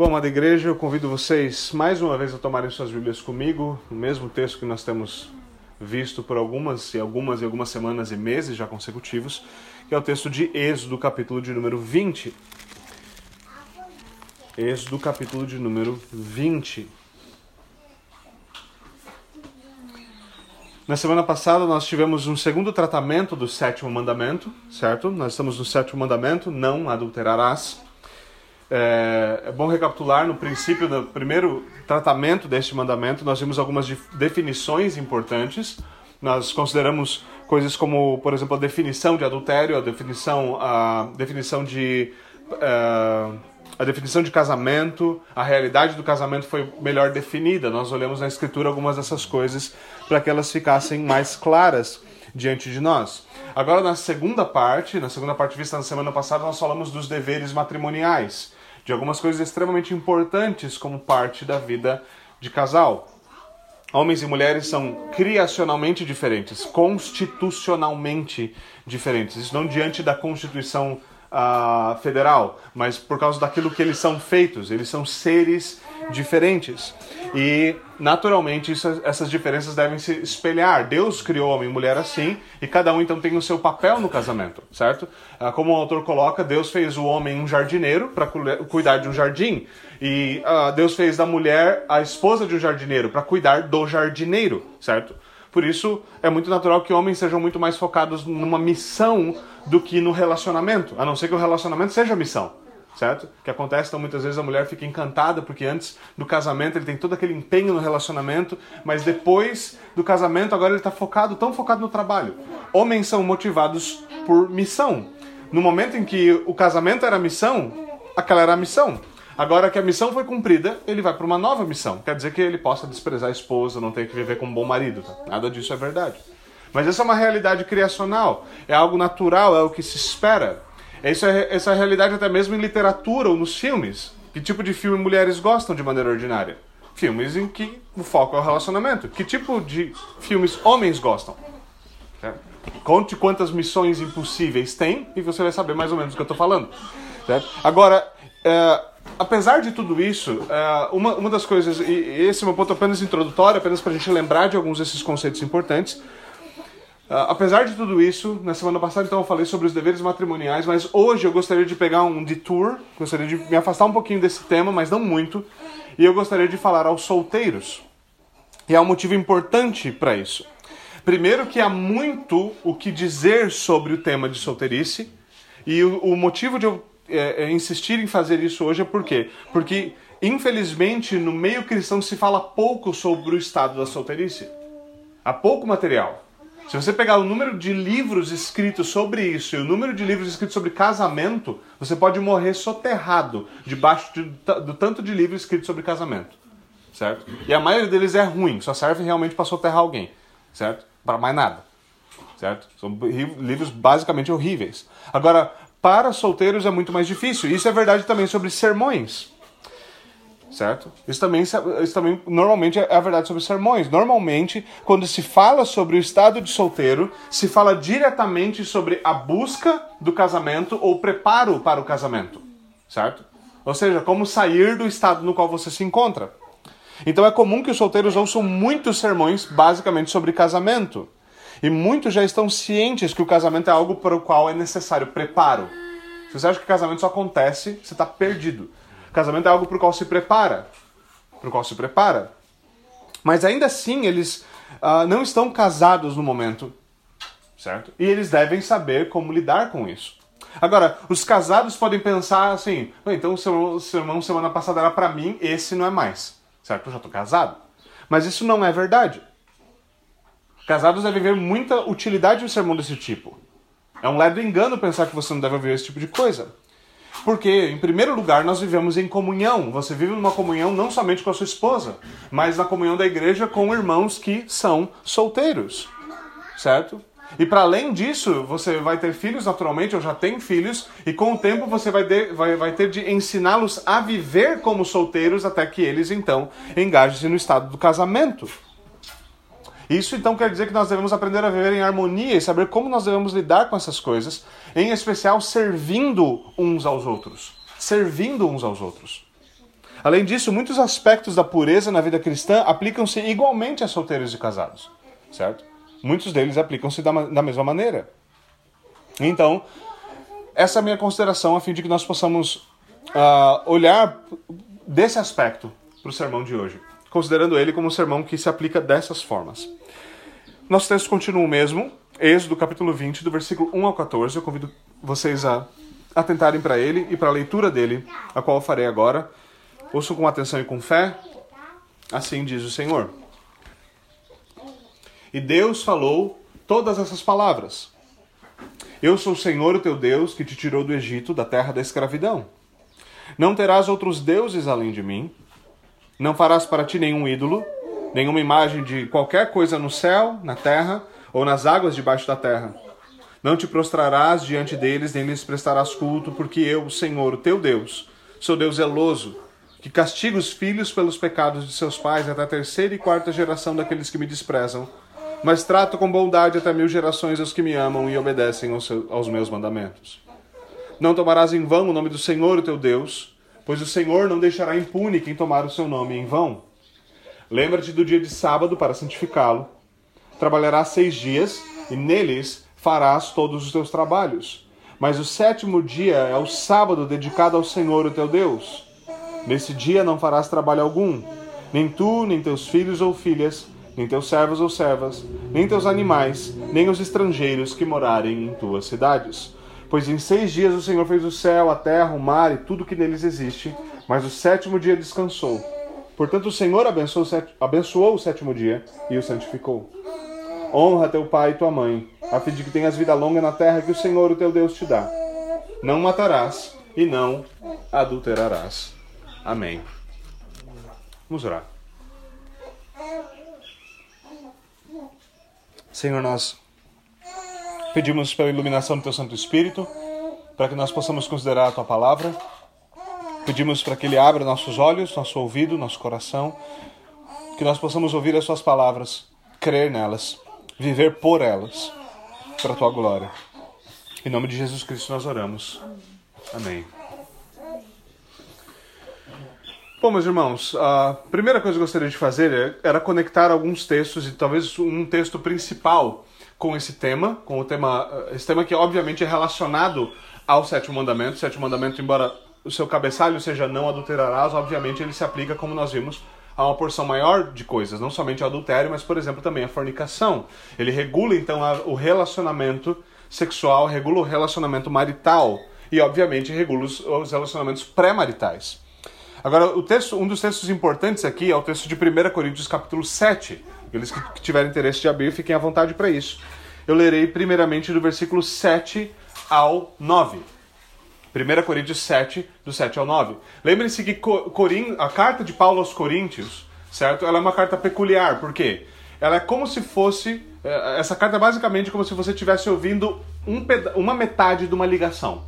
Bom, amada igreja, eu convido vocês mais uma vez a tomarem suas Bíblias comigo, o mesmo texto que nós temos visto por algumas e algumas e algumas semanas e meses já consecutivos, que é o texto de Êxodo, capítulo de número 20. Êxodo, capítulo de número 20. Na semana passada nós tivemos um segundo tratamento do sétimo mandamento, certo? Nós estamos no sétimo mandamento, não adulterarás. É, é bom recapitular no princípio, no primeiro tratamento deste mandamento, nós vimos algumas definições importantes. Nós consideramos coisas como, por exemplo, a definição de adultério, a definição, a definição de uh, a definição de casamento, a realidade do casamento foi melhor definida. Nós olhamos na escritura algumas dessas coisas para que elas ficassem mais claras diante de nós. Agora, na segunda parte, na segunda parte vista na semana passada, nós falamos dos deveres matrimoniais de algumas coisas extremamente importantes como parte da vida de casal. Homens e mulheres são criacionalmente diferentes, constitucionalmente diferentes. Isso não diante da Constituição uh, Federal, mas por causa daquilo que eles são feitos. Eles são seres diferentes. E, naturalmente, isso, essas diferenças devem se espelhar. Deus criou homem e mulher assim, e cada um então tem o seu papel no casamento, certo? Ah, como o autor coloca, Deus fez o homem um jardineiro para cuidar de um jardim, e uh, Deus fez da mulher a esposa de um jardineiro para cuidar do jardineiro, certo? Por isso, é muito natural que homens sejam muito mais focados numa missão do que no relacionamento, a não ser que o relacionamento seja missão certo? O que acontece, então, muitas vezes a mulher fica encantada porque antes do casamento ele tem todo aquele empenho no relacionamento, mas depois do casamento agora ele está focado, tão focado no trabalho. Homens são motivados por missão. No momento em que o casamento era missão, aquela era a missão. Agora que a missão foi cumprida, ele vai para uma nova missão. Quer dizer que ele possa desprezar a esposa, não tem que viver como um bom marido. Tá? Nada disso é verdade. Mas essa é uma realidade criacional, é algo natural, é o que se espera. Essa é, essa é a realidade até mesmo em literatura ou nos filmes. Que tipo de filme mulheres gostam de maneira ordinária? Filmes em que o foco é o relacionamento. Que tipo de filmes homens gostam? É. Conte quantas missões impossíveis tem e você vai saber mais ou menos o que eu estou falando. Certo? Agora, é, apesar de tudo isso, é, uma, uma das coisas, e esse é meu ponto apenas introdutório, apenas para a gente lembrar de alguns desses conceitos importantes, apesar de tudo isso, na semana passada então eu falei sobre os deveres matrimoniais, mas hoje eu gostaria de pegar um detour, gostaria de me afastar um pouquinho desse tema, mas não muito, e eu gostaria de falar aos solteiros. E há um motivo importante para isso. Primeiro que há muito o que dizer sobre o tema de solteirice, e o, o motivo de eu é, é, insistir em fazer isso hoje é por quê? Porque, infelizmente, no meio cristão se fala pouco sobre o estado da solteirice. Há pouco material. Se você pegar o número de livros escritos sobre isso e o número de livros escritos sobre casamento, você pode morrer soterrado debaixo de, do tanto de livros escritos sobre casamento. Certo? E a maioria deles é ruim, só serve realmente para soterrar alguém. Certo? Para mais nada. Certo? São livros basicamente horríveis. Agora, para solteiros é muito mais difícil. Isso é verdade também sobre sermões certo? Isso também, isso também normalmente é a verdade sobre sermões. Normalmente, quando se fala sobre o estado de solteiro, se fala diretamente sobre a busca do casamento ou preparo para o casamento, certo? Ou seja, como sair do estado no qual você se encontra. Então é comum que os solteiros ouçam muitos sermões basicamente sobre casamento. E muitos já estão cientes que o casamento é algo para o qual é necessário preparo. Se você acha que casamento só acontece, você está perdido. Casamento é algo para o qual se prepara. Para o qual se prepara. Mas ainda assim, eles uh, não estão casados no momento. Certo? E eles devem saber como lidar com isso. Agora, os casados podem pensar assim: então o sermão semana passada era para mim, esse não é mais. Certo? Eu já estou casado. Mas isso não é verdade. Casados devem ver muita utilidade no sermão desse tipo. É um leve engano pensar que você não deve ouvir esse tipo de coisa. Porque, em primeiro lugar, nós vivemos em comunhão. Você vive numa comunhão não somente com a sua esposa, mas na comunhão da igreja com irmãos que são solteiros. Certo? E para além disso, você vai ter filhos naturalmente, ou já tem filhos, e com o tempo você vai, de, vai, vai ter de ensiná-los a viver como solteiros até que eles então engajem-se no estado do casamento. Isso então quer dizer que nós devemos aprender a viver em harmonia e saber como nós devemos lidar com essas coisas, em especial servindo uns aos outros. Servindo uns aos outros. Além disso, muitos aspectos da pureza na vida cristã aplicam-se igualmente a solteiros e casados, certo? Muitos deles aplicam-se da, da mesma maneira. Então, essa é a minha consideração a fim de que nós possamos uh, olhar desse aspecto para o sermão de hoje, considerando ele como um sermão que se aplica dessas formas. Nosso texto continua o mesmo, Êxodo capítulo 20, do versículo 1 ao 14. Eu convido vocês a atentarem para ele e para a leitura dele, a qual eu farei agora. Ouçam com atenção e com fé. Assim diz o Senhor. E Deus falou todas essas palavras. Eu sou o Senhor, o teu Deus, que te tirou do Egito, da terra da escravidão. Não terás outros deuses além de mim. Não farás para ti nenhum ídolo, nenhuma imagem de qualquer coisa no céu, na terra ou nas águas debaixo da terra. Não te prostrarás diante deles, nem lhes prestarás culto, porque eu, o Senhor, o teu Deus, sou Deus zeloso, que castiga os filhos pelos pecados de seus pais até a terceira e quarta geração daqueles que me desprezam, mas trato com bondade até mil gerações os que me amam e obedecem aos, aos meus mandamentos. Não tomarás em vão o nome do Senhor, o teu Deus, pois o Senhor não deixará impune quem tomar o seu nome em vão. Lembra-te do dia de sábado para santificá-lo. Trabalharás seis dias, e neles farás todos os teus trabalhos. Mas o sétimo dia é o sábado dedicado ao Senhor, o teu Deus. Nesse dia não farás trabalho algum, nem tu, nem teus filhos ou filhas, nem teus servos ou servas, nem teus animais, nem os estrangeiros que morarem em tuas cidades. Pois em seis dias o Senhor fez o céu, a terra, o mar e tudo que neles existe, mas o sétimo dia descansou. Portanto, o Senhor abençoou o, sétimo, abençoou o sétimo dia e o santificou. Honra teu pai e tua mãe, a fim de que tenhas vida longa na terra que o Senhor, o teu Deus, te dá. Não matarás e não adulterarás. Amém. Vamos orar. Senhor, nós pedimos pela iluminação do Teu Santo Espírito, para que nós possamos considerar a Tua palavra. Pedimos para que Ele abra nossos olhos, nosso ouvido, nosso coração, que nós possamos ouvir as Suas palavras, crer nelas, viver por elas, para a Tua glória. Em nome de Jesus Cristo nós oramos. Amém. Bom, meus irmãos, a primeira coisa que eu gostaria de fazer era conectar alguns textos e talvez um texto principal com esse tema, com o tema, esse tema que obviamente é relacionado ao sétimo mandamento. O sétimo mandamento, embora o seu cabeçalho seja não adulterarás, obviamente ele se aplica, como nós vimos, a uma porção maior de coisas, não somente ao adultério, mas, por exemplo, também a fornicação. Ele regula, então, o relacionamento sexual, regula o relacionamento marital e, obviamente, regula os relacionamentos pré-maritais. Agora, o texto, um dos textos importantes aqui é o texto de 1 Coríntios capítulo 7. Aqueles que tiverem interesse de abrir, fiquem à vontade para isso. Eu lerei primeiramente do versículo 7 ao 9. 1 Coríntios 7, do 7 ao 9. Lembrem-se que a carta de Paulo aos Coríntios, certo? Ela é uma carta peculiar, por quê? Ela é como se fosse. Eh, essa carta é basicamente como se você estivesse ouvindo um uma metade de uma ligação,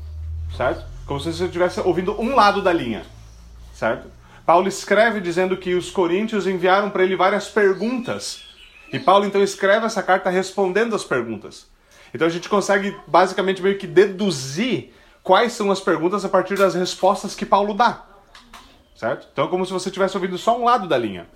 certo? Como se você estivesse ouvindo um lado da linha certo? Paulo escreve dizendo que os coríntios enviaram para ele várias perguntas. E Paulo então escreve essa carta respondendo as perguntas. Então a gente consegue basicamente meio que deduzir quais são as perguntas a partir das respostas que Paulo dá. Certo? Então é como se você estivesse ouvindo só um lado da linha.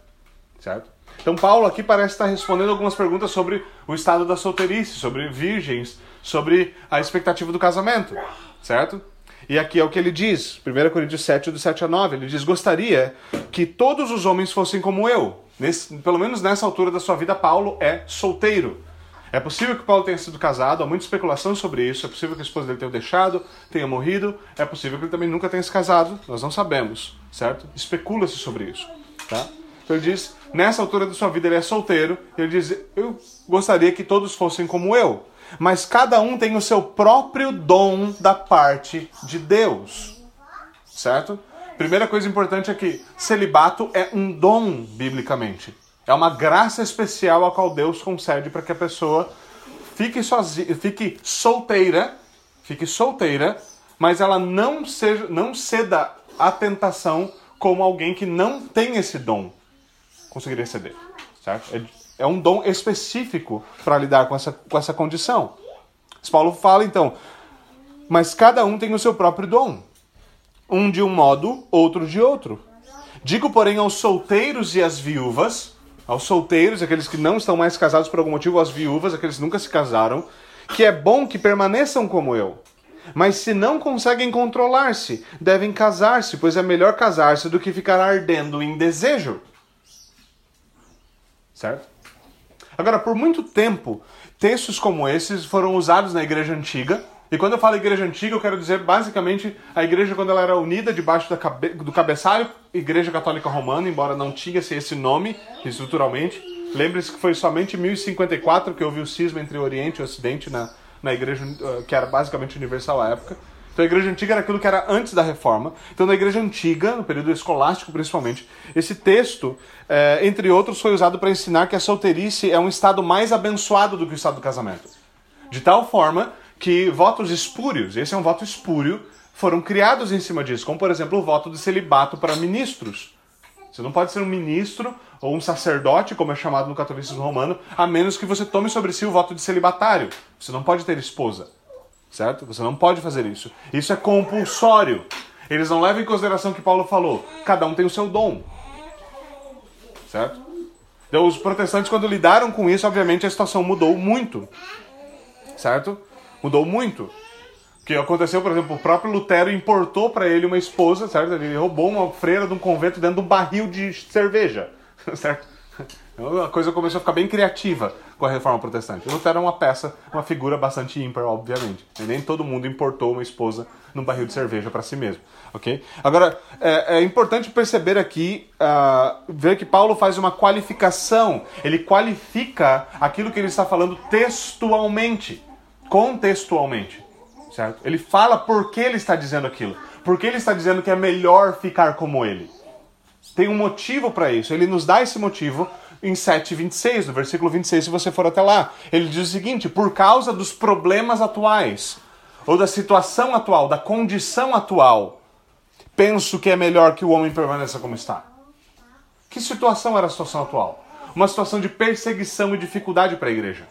Certo? Então Paulo aqui parece estar respondendo algumas perguntas sobre o estado da solteirice, sobre virgens, sobre a expectativa do casamento. Certo? E aqui é o que ele diz, 1 Coríntios 7, do 7 a 9. Ele diz: Gostaria que todos os homens fossem como eu. Nesse, pelo menos nessa altura da sua vida, Paulo é solteiro. É possível que Paulo tenha sido casado, há muita especulação sobre isso. É possível que a esposa dele tenha deixado, tenha morrido. É possível que ele também nunca tenha se casado. Nós não sabemos, certo? Especula-se sobre isso. Tá? Então ele diz: nessa altura da sua vida, ele é solteiro. Ele diz: Eu gostaria que todos fossem como eu mas cada um tem o seu próprio dom da parte de Deus. Certo? Primeira coisa importante é que celibato é um dom biblicamente. É uma graça especial a qual Deus concede para que a pessoa fique sozinha, fique solteira, fique solteira, mas ela não seja, não ceda à tentação como alguém que não tem esse dom conseguiria ceder, certo? É é um dom específico para lidar com essa, com essa condição. Paulo fala então, mas cada um tem o seu próprio dom. Um de um modo, outro de outro. Digo, porém, aos solteiros e às viúvas, aos solteiros, aqueles que não estão mais casados por algum motivo, às viúvas, aqueles que nunca se casaram, que é bom que permaneçam como eu. Mas se não conseguem controlar-se, devem casar-se, pois é melhor casar-se do que ficar ardendo em desejo. Certo? Agora, por muito tempo, textos como esses foram usados na igreja antiga. E quando eu falo igreja antiga, eu quero dizer basicamente a igreja quando ela era unida debaixo cabe do cabeçalho Igreja Católica Romana, embora não tinha esse nome estruturalmente. Lembre-se que foi somente em 1054 que houve o cisma entre Oriente e Ocidente na, na igreja uh, que era basicamente universal à época. Então a igreja antiga era aquilo que era antes da reforma. Então na igreja antiga, no período escolástico principalmente, esse texto, eh, entre outros, foi usado para ensinar que a solteirice é um estado mais abençoado do que o estado do casamento. De tal forma que votos espúrios, esse é um voto espúrio, foram criados em cima disso, como por exemplo o voto de celibato para ministros. Você não pode ser um ministro ou um sacerdote, como é chamado no catolicismo romano, a menos que você tome sobre si o voto de celibatário. Você não pode ter esposa, certo? Você não pode fazer isso. Isso é compulsório. Eles não levam em consideração o que Paulo falou. Cada um tem o seu dom, certo? Então, os protestantes, quando lidaram com isso, obviamente a situação mudou muito, certo? Mudou muito que aconteceu, por exemplo, o próprio Lutero importou para ele uma esposa, certo? Ele roubou uma freira de um convento dentro de um barril de cerveja, certo? Então a coisa começou a ficar bem criativa com a reforma protestante. O Lutero é uma peça, uma figura bastante ímpar, obviamente. E nem todo mundo importou uma esposa num barril de cerveja para si mesmo, ok? Agora, é, é importante perceber aqui, uh, ver que Paulo faz uma qualificação. Ele qualifica aquilo que ele está falando textualmente, contextualmente certo? Ele fala por que ele está dizendo aquilo. Por que ele está dizendo que é melhor ficar como ele. Tem um motivo para isso. Ele nos dá esse motivo em 7:26, no versículo 26, se você for até lá. Ele diz o seguinte: por causa dos problemas atuais, ou da situação atual, da condição atual, penso que é melhor que o homem permaneça como está. Que situação era a situação atual? Uma situação de perseguição e dificuldade para a igreja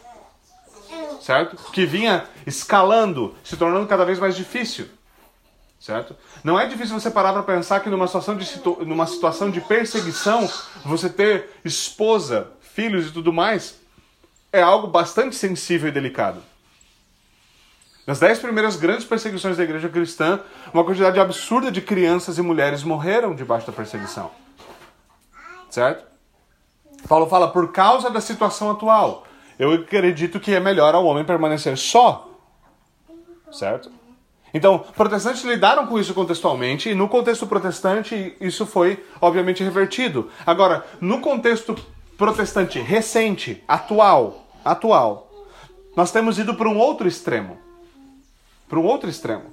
certo? Que vinha escalando, se tornando cada vez mais difícil, certo? Não é difícil você parar para pensar que numa situação, de situ... numa situação de perseguição, você ter esposa, filhos e tudo mais, é algo bastante sensível e delicado. Nas dez primeiras grandes perseguições da igreja cristã, uma quantidade absurda de crianças e mulheres morreram debaixo da perseguição. Certo? Paulo fala por causa da situação atual eu acredito que é melhor ao homem permanecer só. Certo? Então, protestantes lidaram com isso contextualmente, e no contexto protestante isso foi, obviamente, revertido. Agora, no contexto protestante recente, atual, atual, nós temos ido para um outro extremo. Para um outro extremo.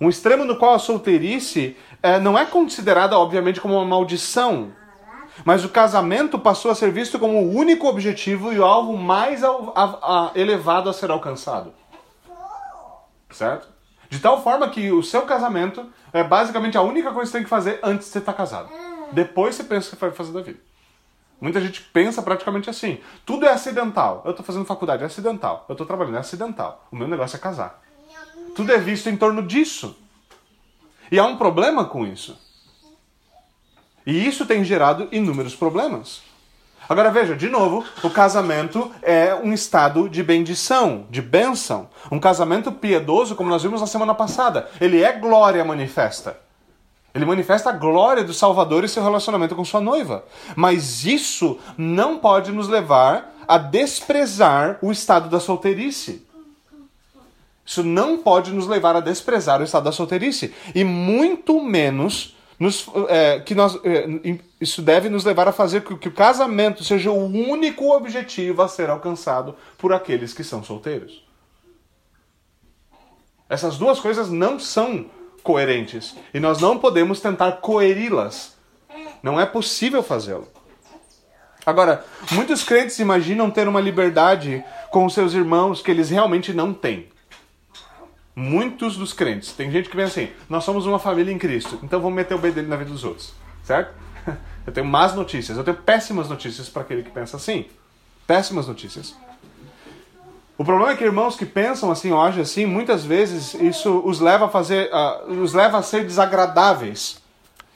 Um extremo no qual a solteirice é, não é considerada, obviamente, como uma maldição, mas o casamento passou a ser visto como o único objetivo e o alvo mais elevado a ser alcançado. Certo? De tal forma que o seu casamento é basicamente a única coisa que você tem que fazer antes de você estar casado. Depois você pensa que vai fazer da vida. Muita gente pensa praticamente assim. Tudo é acidental. Eu estou fazendo faculdade, é acidental. Eu estou trabalhando, é acidental. O meu negócio é casar. Tudo é visto em torno disso. E há um problema com isso. E isso tem gerado inúmeros problemas. Agora veja, de novo, o casamento é um estado de bendição, de bênção. Um casamento piedoso, como nós vimos na semana passada, ele é glória manifesta. Ele manifesta a glória do Salvador e seu relacionamento com sua noiva. Mas isso não pode nos levar a desprezar o estado da solteirice. Isso não pode nos levar a desprezar o estado da solteirice. E muito menos nos, é, que nós, é, isso deve nos levar a fazer com que o casamento seja o único objetivo a ser alcançado por aqueles que são solteiros. Essas duas coisas não são coerentes e nós não podemos tentar coeri-las. Não é possível fazê-lo. Agora, muitos crentes imaginam ter uma liberdade com os seus irmãos que eles realmente não têm. Muitos dos crentes. Tem gente que vem assim: nós somos uma família em Cristo, então vamos meter o B dele na vida dos outros. Certo? Eu tenho más notícias, eu tenho péssimas notícias para aquele que pensa assim. Péssimas notícias. O problema é que irmãos que pensam assim, agem assim, muitas vezes isso os leva a fazer, uh, os leva a ser desagradáveis.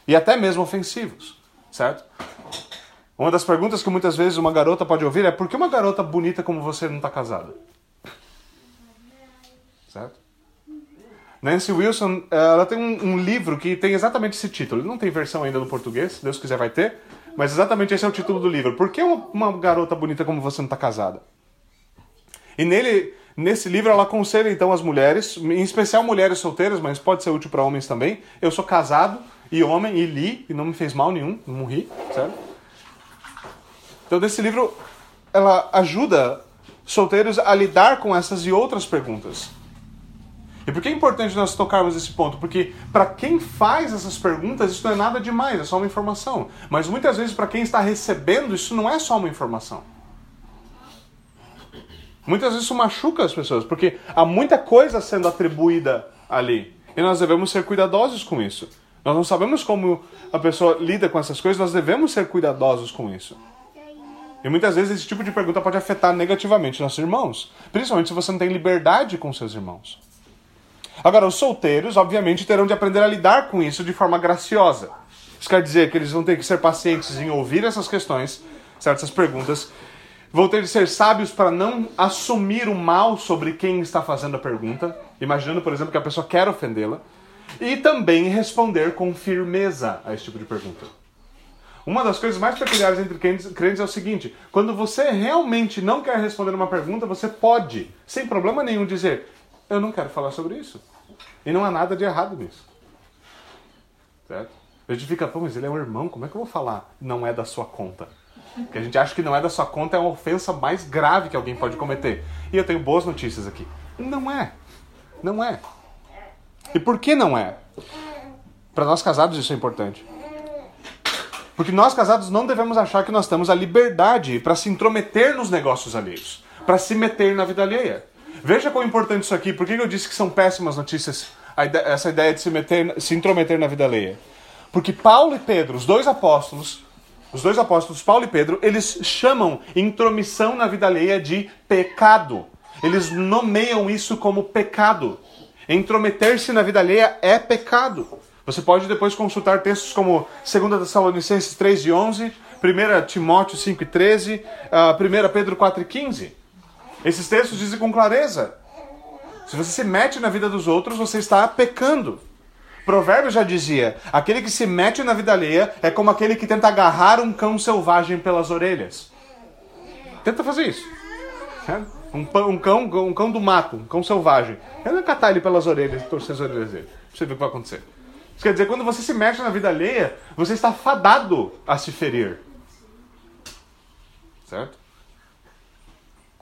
e até mesmo ofensivos, certo? Uma das perguntas que muitas vezes uma garota pode ouvir é: por que uma garota bonita como você não está casada? Certo? Nancy Wilson, ela tem um, um, livro que tem exatamente esse título. Não tem versão ainda no português, se Deus quiser vai ter. Mas exatamente esse é o título do livro. Por que uma, uma garota bonita como você não está casada? E nele, nesse livro ela aconselha então as mulheres, em especial mulheres solteiras, mas pode ser útil para homens também. Eu sou casado e homem e li e não me fez mal nenhum, não morri, certo? Então nesse livro ela ajuda solteiros a lidar com essas e outras perguntas. E por que é importante nós tocarmos esse ponto? Porque para quem faz essas perguntas, isso não é nada demais, é só uma informação. Mas muitas vezes, para quem está recebendo, isso não é só uma informação. Muitas vezes isso machuca as pessoas, porque há muita coisa sendo atribuída ali. E nós devemos ser cuidadosos com isso. Nós não sabemos como a pessoa lida com essas coisas, nós devemos ser cuidadosos com isso. E muitas vezes esse tipo de pergunta pode afetar negativamente nossos irmãos, principalmente se você não tem liberdade com seus irmãos. Agora, os solteiros, obviamente, terão de aprender a lidar com isso de forma graciosa. Isso quer dizer que eles vão ter que ser pacientes em ouvir essas questões, certas perguntas, vão ter de ser sábios para não assumir o mal sobre quem está fazendo a pergunta, imaginando, por exemplo, que a pessoa quer ofendê-la, e também responder com firmeza a esse tipo de pergunta. Uma das coisas mais peculiares entre crentes é o seguinte: quando você realmente não quer responder uma pergunta, você pode, sem problema nenhum, dizer: eu não quero falar sobre isso. E não há nada de errado nisso. Certo? A gente fica, pô, mas ele é um irmão, como é que eu vou falar? Não é da sua conta. Porque a gente acha que não é da sua conta é uma ofensa mais grave que alguém pode cometer. E eu tenho boas notícias aqui. Não é. Não é. E por que não é? Para nós casados isso é importante. Porque nós casados não devemos achar que nós temos a liberdade para se intrometer nos negócios alheios, para se meter na vida alheia. Veja quão importante isso aqui. Por que eu disse que são péssimas notícias essa ideia de se, meter, se intrometer na vida alheia? Porque Paulo e Pedro, os dois apóstolos, os dois apóstolos, Paulo e Pedro, eles chamam intromissão na vida alheia de pecado. Eles nomeiam isso como pecado. Intrometer-se na vida alheia é pecado. Você pode depois consultar textos como 2 Tessalonicenses 3 e 11, 1 Timóteo 5 e 13, 1 ah, Pedro 4 e 15. Esses textos dizem com clareza: se você se mete na vida dos outros, você está pecando. Provérbio já dizia: aquele que se mete na vida alheia é como aquele que tenta agarrar um cão selvagem pelas orelhas. Tenta fazer isso. Um, um, cão, um cão do mato, um cão selvagem. Tenta catar ele pelas orelhas torcer as orelhas dele. Você ver o que vai acontecer. Isso quer dizer, quando você se mete na vida alheia, você está fadado a se ferir. Certo?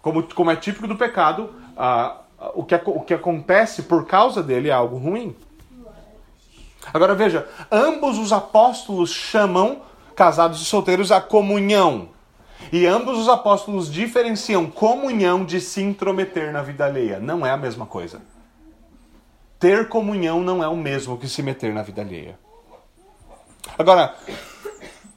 Como, como é típico do pecado, ah, o, que, o que acontece por causa dele é algo ruim. Agora veja, ambos os apóstolos chamam casados e solteiros a comunhão. E ambos os apóstolos diferenciam comunhão de se intrometer na vida alheia. Não é a mesma coisa. Ter comunhão não é o mesmo que se meter na vida alheia. Agora,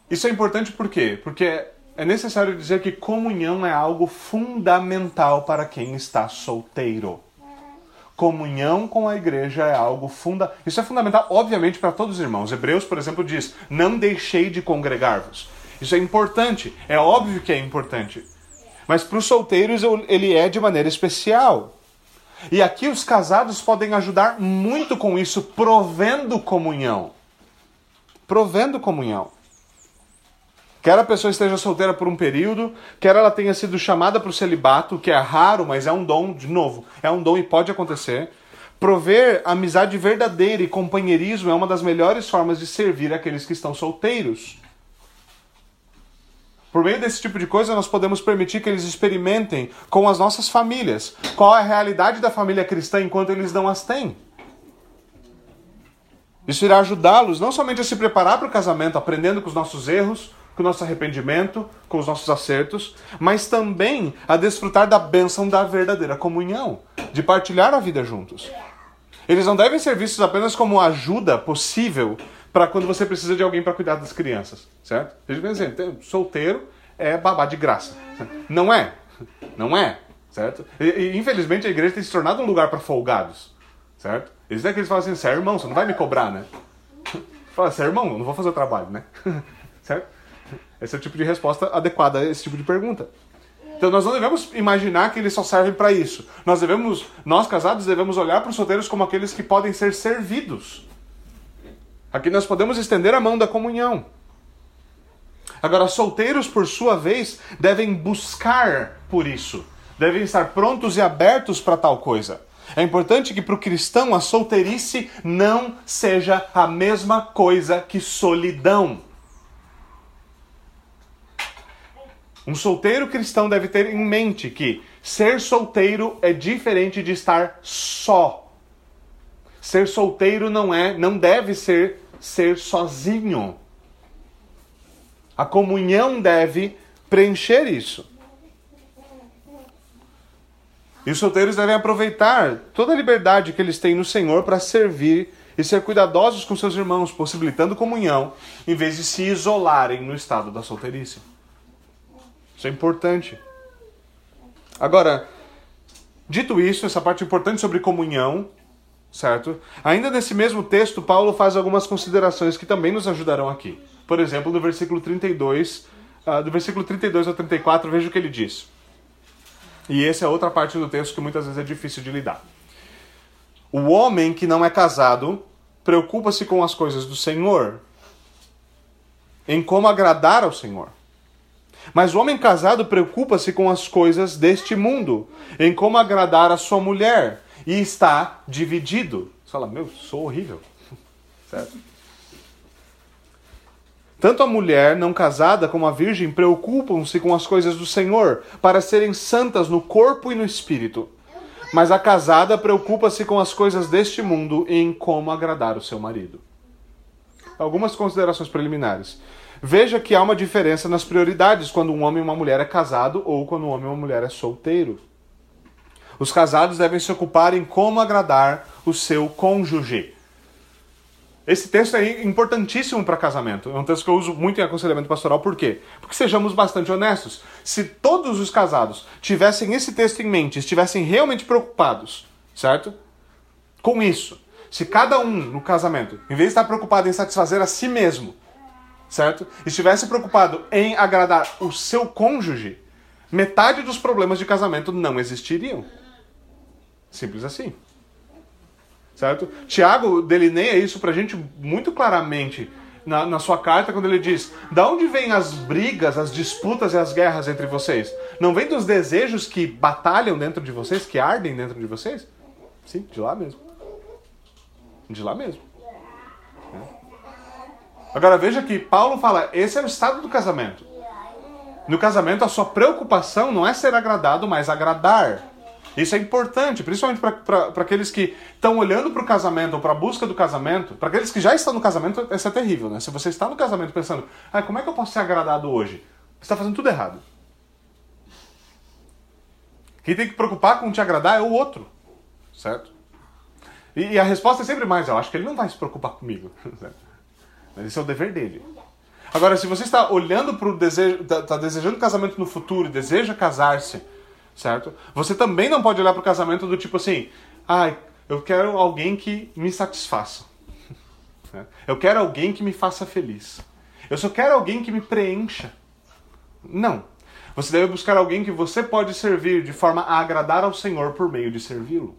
isso é importante por quê? Porque é necessário dizer que comunhão é algo fundamental para quem está solteiro. Comunhão com a igreja é algo funda. Isso é fundamental, obviamente, para todos os irmãos. Hebreus, por exemplo, diz: Não deixei de congregar-vos. Isso é importante, é óbvio que é importante. Mas para os solteiros ele é de maneira especial. E aqui os casados podem ajudar muito com isso, provendo comunhão. Provendo comunhão. Quer a pessoa esteja solteira por um período, quer ela tenha sido chamada para o celibato, que é raro, mas é um dom, de novo, é um dom e pode acontecer. Prover amizade verdadeira e companheirismo é uma das melhores formas de servir aqueles que estão solteiros. Por meio desse tipo de coisa, nós podemos permitir que eles experimentem com as nossas famílias qual é a realidade da família cristã enquanto eles não as têm. Isso irá ajudá-los não somente a se preparar para o casamento, aprendendo com os nossos erros, com o nosso arrependimento, com os nossos acertos, mas também a desfrutar da bênção da verdadeira comunhão, de partilhar a vida juntos. Eles não devem ser vistos apenas como ajuda possível para quando você precisa de alguém para cuidar das crianças, certo? Gente pensa assim, solteiro é babá de graça. Não é. Não é, certo? E, e, infelizmente a igreja tem se tornado um lugar para folgados, certo? Eles é que eles falam assim, você é irmão, você não vai me cobrar, né? Fala, você é irmão, eu não vou fazer o trabalho, né? certo? Esse é o tipo de resposta adequada a esse tipo de pergunta. Então nós não devemos imaginar que eles só servem para isso. Nós devemos, nós casados devemos olhar para os solteiros como aqueles que podem ser servidos. Aqui nós podemos estender a mão da comunhão. Agora, solteiros, por sua vez, devem buscar por isso. Devem estar prontos e abertos para tal coisa. É importante que para o cristão a solteirice não seja a mesma coisa que solidão. Um solteiro cristão deve ter em mente que ser solteiro é diferente de estar só. Ser solteiro não é, não deve ser ser sozinho. A comunhão deve preencher isso. E os solteiros devem aproveitar toda a liberdade que eles têm no Senhor para servir e ser cuidadosos com seus irmãos, possibilitando comunhão, em vez de se isolarem no estado da solteirice. Isso é importante. Agora, dito isso, essa parte importante sobre comunhão, certo? Ainda nesse mesmo texto, Paulo faz algumas considerações que também nos ajudarão aqui. Por exemplo, no versículo 32, uh, do versículo 32 ao 34, veja o que ele diz. E essa é outra parte do texto que muitas vezes é difícil de lidar. O homem que não é casado preocupa-se com as coisas do Senhor, em como agradar ao Senhor. Mas o homem casado preocupa-se com as coisas deste mundo, em como agradar a sua mulher, e está dividido. Você fala, meu, sou horrível. certo? Tanto a mulher não casada como a virgem preocupam-se com as coisas do Senhor, para serem santas no corpo e no espírito. Mas a casada preocupa-se com as coisas deste mundo em como agradar o seu marido. Algumas considerações preliminares. Veja que há uma diferença nas prioridades quando um homem e uma mulher é casado ou quando um homem e uma mulher é solteiro. Os casados devem se ocupar em como agradar o seu cônjuge. Esse texto é importantíssimo para casamento. É um texto que eu uso muito em aconselhamento pastoral. Por quê? Porque sejamos bastante honestos. Se todos os casados tivessem esse texto em mente, estivessem realmente preocupados, certo? Com isso. Se cada um no casamento, em vez de estar preocupado em satisfazer a si mesmo, certo? Estivesse preocupado em agradar o seu cônjuge, metade dos problemas de casamento não existiriam. Simples assim. Certo? Tiago delineia isso pra gente muito claramente na, na, sua carta quando ele diz: Da onde vêm as brigas, as disputas e as guerras entre vocês? Não vem dos desejos que batalham dentro de vocês, que ardem dentro de vocês? Sim, de lá mesmo. De lá mesmo. Agora veja que Paulo fala: esse é o estado do casamento. No casamento, a sua preocupação não é ser agradado, mas agradar. Isso é importante, principalmente para aqueles que estão olhando para o casamento ou para a busca do casamento. Para aqueles que já estão no casamento, isso é terrível, né? Se você está no casamento pensando, ah, como é que eu posso ser agradado hoje? Você está fazendo tudo errado. Quem tem que preocupar com te agradar é o outro, certo? E, e a resposta é sempre mais, eu acho que ele não vai se preocupar comigo. Certo? Esse é o dever dele. Agora, se você está olhando para o desejo, está tá desejando casamento no futuro e deseja casar-se, certo? Você também não pode olhar para o casamento do tipo assim, ah, eu quero alguém que me satisfaça. Eu quero alguém que me faça feliz. Eu só quero alguém que me preencha. Não. Você deve buscar alguém que você pode servir de forma a agradar ao Senhor por meio de servi-lo.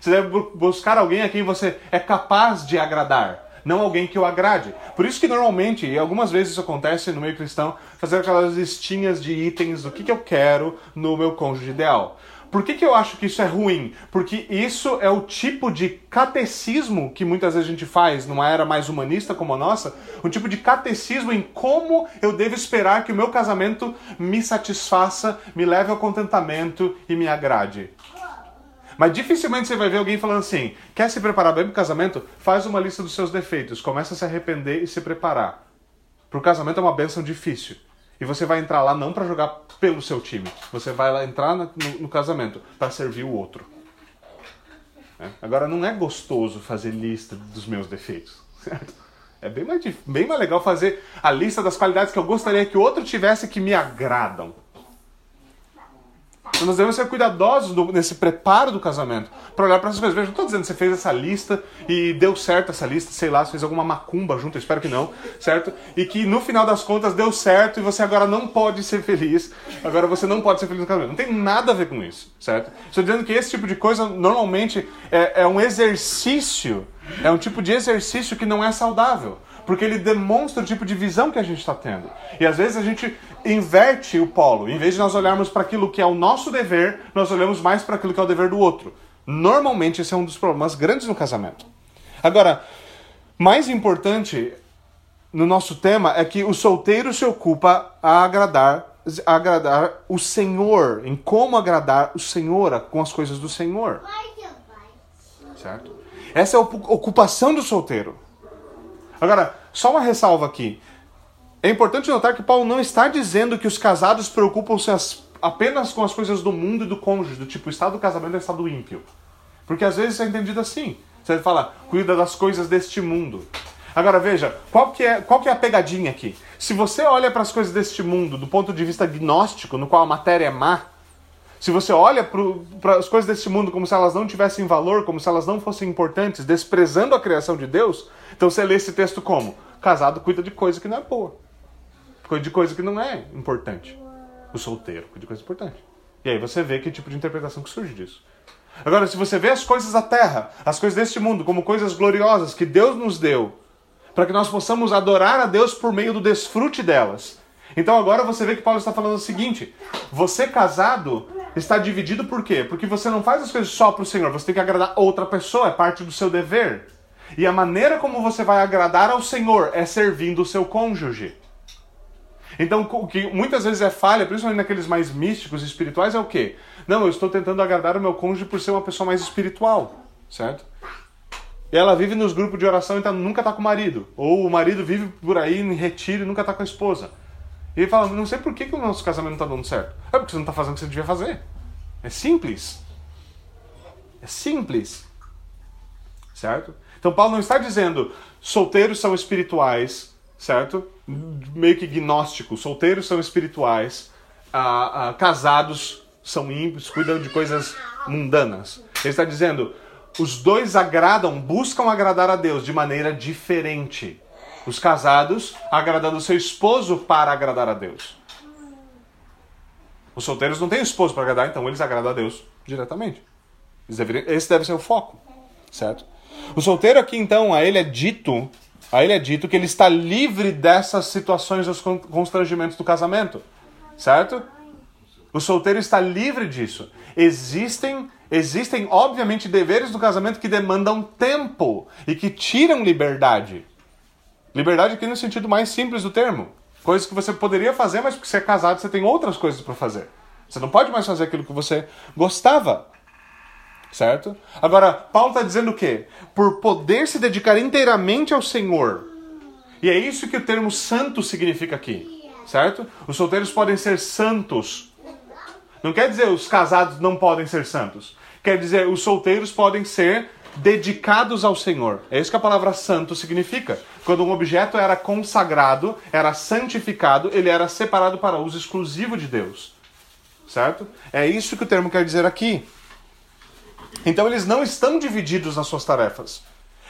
Você deve buscar alguém a quem você é capaz de agradar não alguém que o agrade. Por isso que normalmente, e algumas vezes isso acontece no meio cristão, fazer aquelas listinhas de itens do que, que eu quero no meu cônjuge ideal. Por que, que eu acho que isso é ruim? Porque isso é o tipo de catecismo que muitas vezes a gente faz numa era mais humanista como a nossa, um tipo de catecismo em como eu devo esperar que o meu casamento me satisfaça, me leve ao contentamento e me agrade. Mas dificilmente você vai ver alguém falando assim: quer se preparar bem para o casamento? Faz uma lista dos seus defeitos, começa a se arrepender e se preparar. Para o casamento é uma benção difícil. E você vai entrar lá não para jogar pelo seu time, você vai lá entrar no, no casamento para servir o outro. É? Agora, não é gostoso fazer lista dos meus defeitos, certo? É bem mais, bem mais legal fazer a lista das qualidades que eu gostaria que o outro tivesse que me agradam. Então nós devemos ser cuidadosos do, nesse preparo do casamento, para olhar para essas coisas. Veja, não estou dizendo que você fez essa lista e deu certo essa lista, sei lá, você fez alguma macumba junto, espero que não, certo? E que no final das contas deu certo e você agora não pode ser feliz, agora você não pode ser feliz no casamento. Não tem nada a ver com isso, certo? Estou dizendo que esse tipo de coisa normalmente é, é um exercício, é um tipo de exercício que não é saudável porque ele demonstra o tipo de visão que a gente está tendo. E às vezes a gente inverte o polo. Em vez de nós olharmos para aquilo que é o nosso dever, nós olhamos mais para aquilo que é o dever do outro. Normalmente esse é um dos problemas grandes no casamento. Agora, mais importante no nosso tema é que o solteiro se ocupa a agradar a agradar o Senhor, em como agradar o Senhor com as coisas do Senhor. Certo? Essa é a ocupação do solteiro. Agora, só uma ressalva aqui. É importante notar que Paulo não está dizendo que os casados preocupam-se apenas com as coisas do mundo e do cônjuge, do tipo, o estado do casamento é o estado ímpio. Porque às vezes é entendido assim. Você fala, cuida das coisas deste mundo. Agora veja, qual que, é, qual que é a pegadinha aqui? Se você olha para as coisas deste mundo do ponto de vista gnóstico, no qual a matéria é má, se você olha para as coisas deste mundo como se elas não tivessem valor, como se elas não fossem importantes, desprezando a criação de Deus, então você lê esse texto como? Casado cuida de coisa que não é boa. De coisa que não é importante. O solteiro de coisa importante. E aí você vê que tipo de interpretação que surge disso. Agora, se você vê as coisas da terra, as coisas deste mundo, como coisas gloriosas que Deus nos deu, para que nós possamos adorar a Deus por meio do desfrute delas. Então agora você vê que Paulo está falando o seguinte: você casado está dividido por quê? Porque você não faz as coisas só para o Senhor, você tem que agradar outra pessoa, é parte do seu dever. E a maneira como você vai agradar ao Senhor é servindo o seu cônjuge. Então, o que muitas vezes é falha, principalmente naqueles mais místicos espirituais, é o quê? Não, eu estou tentando agradar o meu cônjuge por ser uma pessoa mais espiritual, certo? E ela vive nos grupos de oração e então nunca está com o marido. Ou o marido vive por aí em retiro e nunca está com a esposa. E ele fala, não sei por que, que o nosso casamento não está dando certo. É porque você não está fazendo o que você devia fazer. É simples. É simples. Certo? Então Paulo não está dizendo solteiros são espirituais, certo? Meio que gnóstico. Solteiros são espirituais, ah, ah, casados são ímpios, cuidam de coisas mundanas. Ele está dizendo os dois agradam, buscam agradar a Deus de maneira diferente. Os casados agradando seu esposo para agradar a Deus. Os solteiros não têm esposo para agradar, então eles agradam a Deus diretamente. Esse deve ser o foco, certo? O solteiro aqui, então, a ele é dito, a ele é dito que ele está livre dessas situações, dos constrangimentos do casamento, certo? O solteiro está livre disso. Existem, existem obviamente deveres do casamento que demandam tempo e que tiram liberdade. Liberdade aqui no sentido mais simples do termo. Coisas que você poderia fazer, mas porque você é casado, você tem outras coisas para fazer. Você não pode mais fazer aquilo que você gostava. Certo? Agora, Paulo está dizendo o quê? Por poder se dedicar inteiramente ao Senhor. E é isso que o termo santo significa aqui. Certo? Os solteiros podem ser santos. Não quer dizer os casados não podem ser santos. Quer dizer, os solteiros podem ser dedicados ao Senhor. É isso que a palavra santo significa. Quando um objeto era consagrado, era santificado, ele era separado para uso exclusivo de Deus. Certo? É isso que o termo quer dizer aqui. Então eles não estão divididos nas suas tarefas.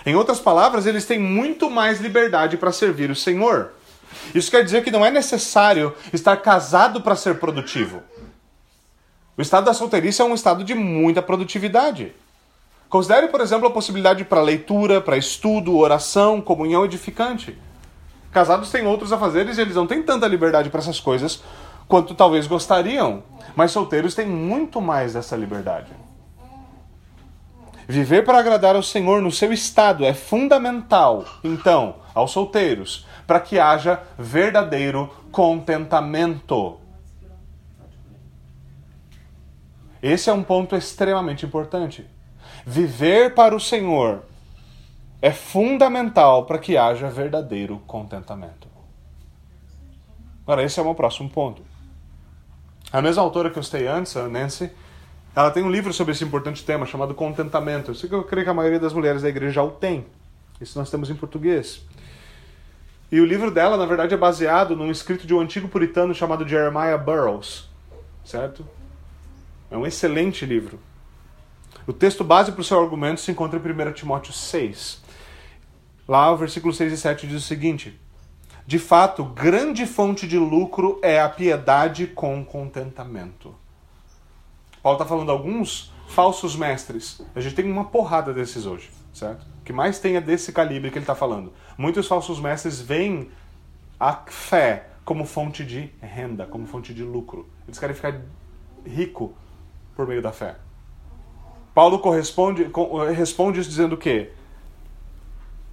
Em outras palavras, eles têm muito mais liberdade para servir o Senhor. Isso quer dizer que não é necessário estar casado para ser produtivo. O estado da solteirice é um estado de muita produtividade. Considere, por exemplo, a possibilidade para leitura, para estudo, oração, comunhão edificante. Casados têm outros afazeres e eles não têm tanta liberdade para essas coisas quanto talvez gostariam, mas solteiros têm muito mais dessa liberdade. Viver para agradar ao Senhor no seu estado é fundamental, então, aos solteiros, para que haja verdadeiro contentamento. Esse é um ponto extremamente importante. Viver para o Senhor é fundamental para que haja verdadeiro contentamento. Agora, esse é o meu próximo ponto. A mesma autora que eu citei antes, a Nancy, ela tem um livro sobre esse importante tema chamado Contentamento. Eu sei que eu creio que a maioria das mulheres da igreja já o tem. Isso nós temos em português. E o livro dela, na verdade, é baseado num escrito de um antigo puritano chamado Jeremiah Burroughs, certo? É um excelente livro. O texto base para o seu argumento se encontra em 1 Timóteo 6. Lá, o versículo 6 e 7 diz o seguinte: De fato, grande fonte de lucro é a piedade com contentamento. Paulo está falando alguns falsos mestres. A gente tem uma porrada desses hoje, certo? O que mais tem é desse calibre que ele está falando. Muitos falsos mestres veem a fé como fonte de renda, como fonte de lucro. Eles querem ficar rico por meio da fé. Paulo corresponde, responde isso dizendo que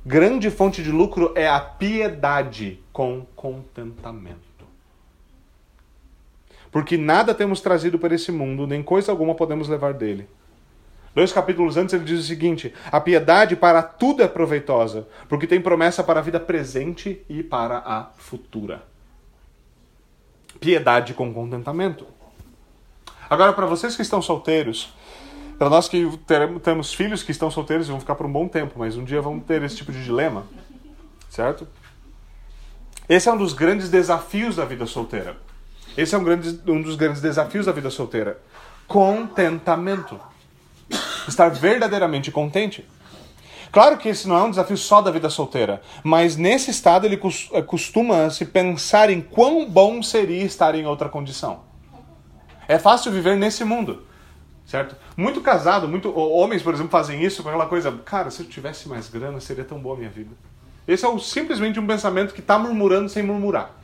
grande fonte de lucro é a piedade com contentamento. Porque nada temos trazido para esse mundo, nem coisa alguma podemos levar dele. Dois capítulos antes ele diz o seguinte: a piedade para tudo é proveitosa, porque tem promessa para a vida presente e para a futura. Piedade com contentamento. Agora, para vocês que estão solteiros, para nós que teremos, temos filhos que estão solteiros e vão ficar por um bom tempo, mas um dia vamos ter esse tipo de dilema, certo? Esse é um dos grandes desafios da vida solteira. Esse é um, grande, um dos grandes desafios da vida solteira. Contentamento. Estar verdadeiramente contente. Claro que esse não é um desafio só da vida solteira, mas nesse estado ele eh, costuma se pensar em quão bom seria estar em outra condição. É fácil viver nesse mundo, certo? Muito casado, muito homens, por exemplo, fazem isso com aquela coisa, cara, se eu tivesse mais grana, seria tão boa a minha vida. Esse é o, simplesmente um pensamento que está murmurando sem murmurar.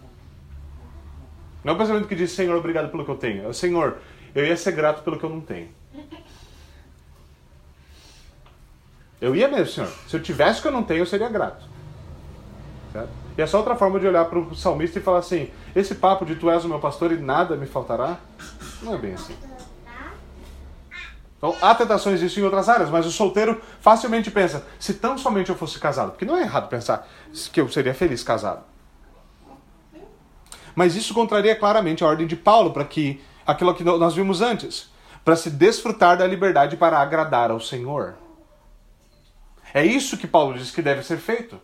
Não é um pensamento que diz, Senhor, obrigado pelo que eu tenho. É, Senhor, eu ia ser grato pelo que eu não tenho. Eu ia mesmo, Senhor. Se eu tivesse o que eu não tenho, eu seria grato. Certo? E essa outra forma de olhar para o salmista e falar assim: esse papo de tu és o meu pastor e nada me faltará, não é bem assim. Então, há tentações disso em outras áreas, mas o solteiro facilmente pensa: se tão somente eu fosse casado, porque não é errado pensar que eu seria feliz casado. Mas isso contraria claramente a ordem de Paulo para que aquilo que nós vimos antes, para se desfrutar da liberdade para agradar ao Senhor. É isso que Paulo diz que deve ser feito.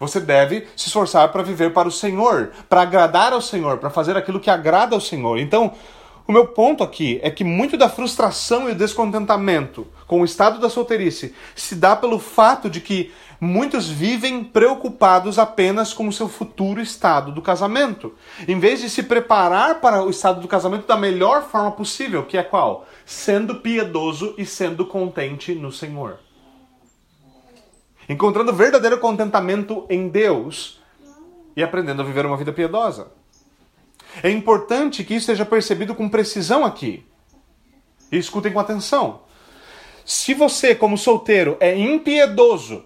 Você deve se esforçar para viver para o Senhor, para agradar ao Senhor, para fazer aquilo que agrada ao Senhor. Então, o meu ponto aqui é que muito da frustração e descontentamento com o estado da solteirice se dá pelo fato de que muitos vivem preocupados apenas com o seu futuro estado do casamento, em vez de se preparar para o estado do casamento da melhor forma possível, que é qual? Sendo piedoso e sendo contente no Senhor encontrando verdadeiro contentamento em Deus e aprendendo a viver uma vida piedosa. É importante que isso seja percebido com precisão aqui. E escutem com atenção. Se você, como solteiro, é impiedoso,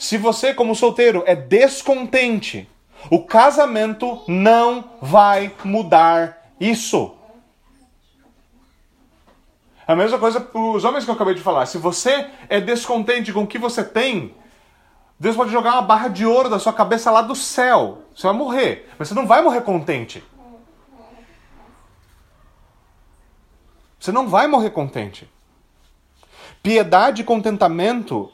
se você, como solteiro, é descontente, o casamento não vai mudar isso. A mesma coisa para os homens que eu acabei de falar. Se você é descontente com o que você tem, Deus pode jogar uma barra de ouro da sua cabeça lá do céu. Você vai morrer, mas você não vai morrer contente. Você não vai morrer contente. Piedade e contentamento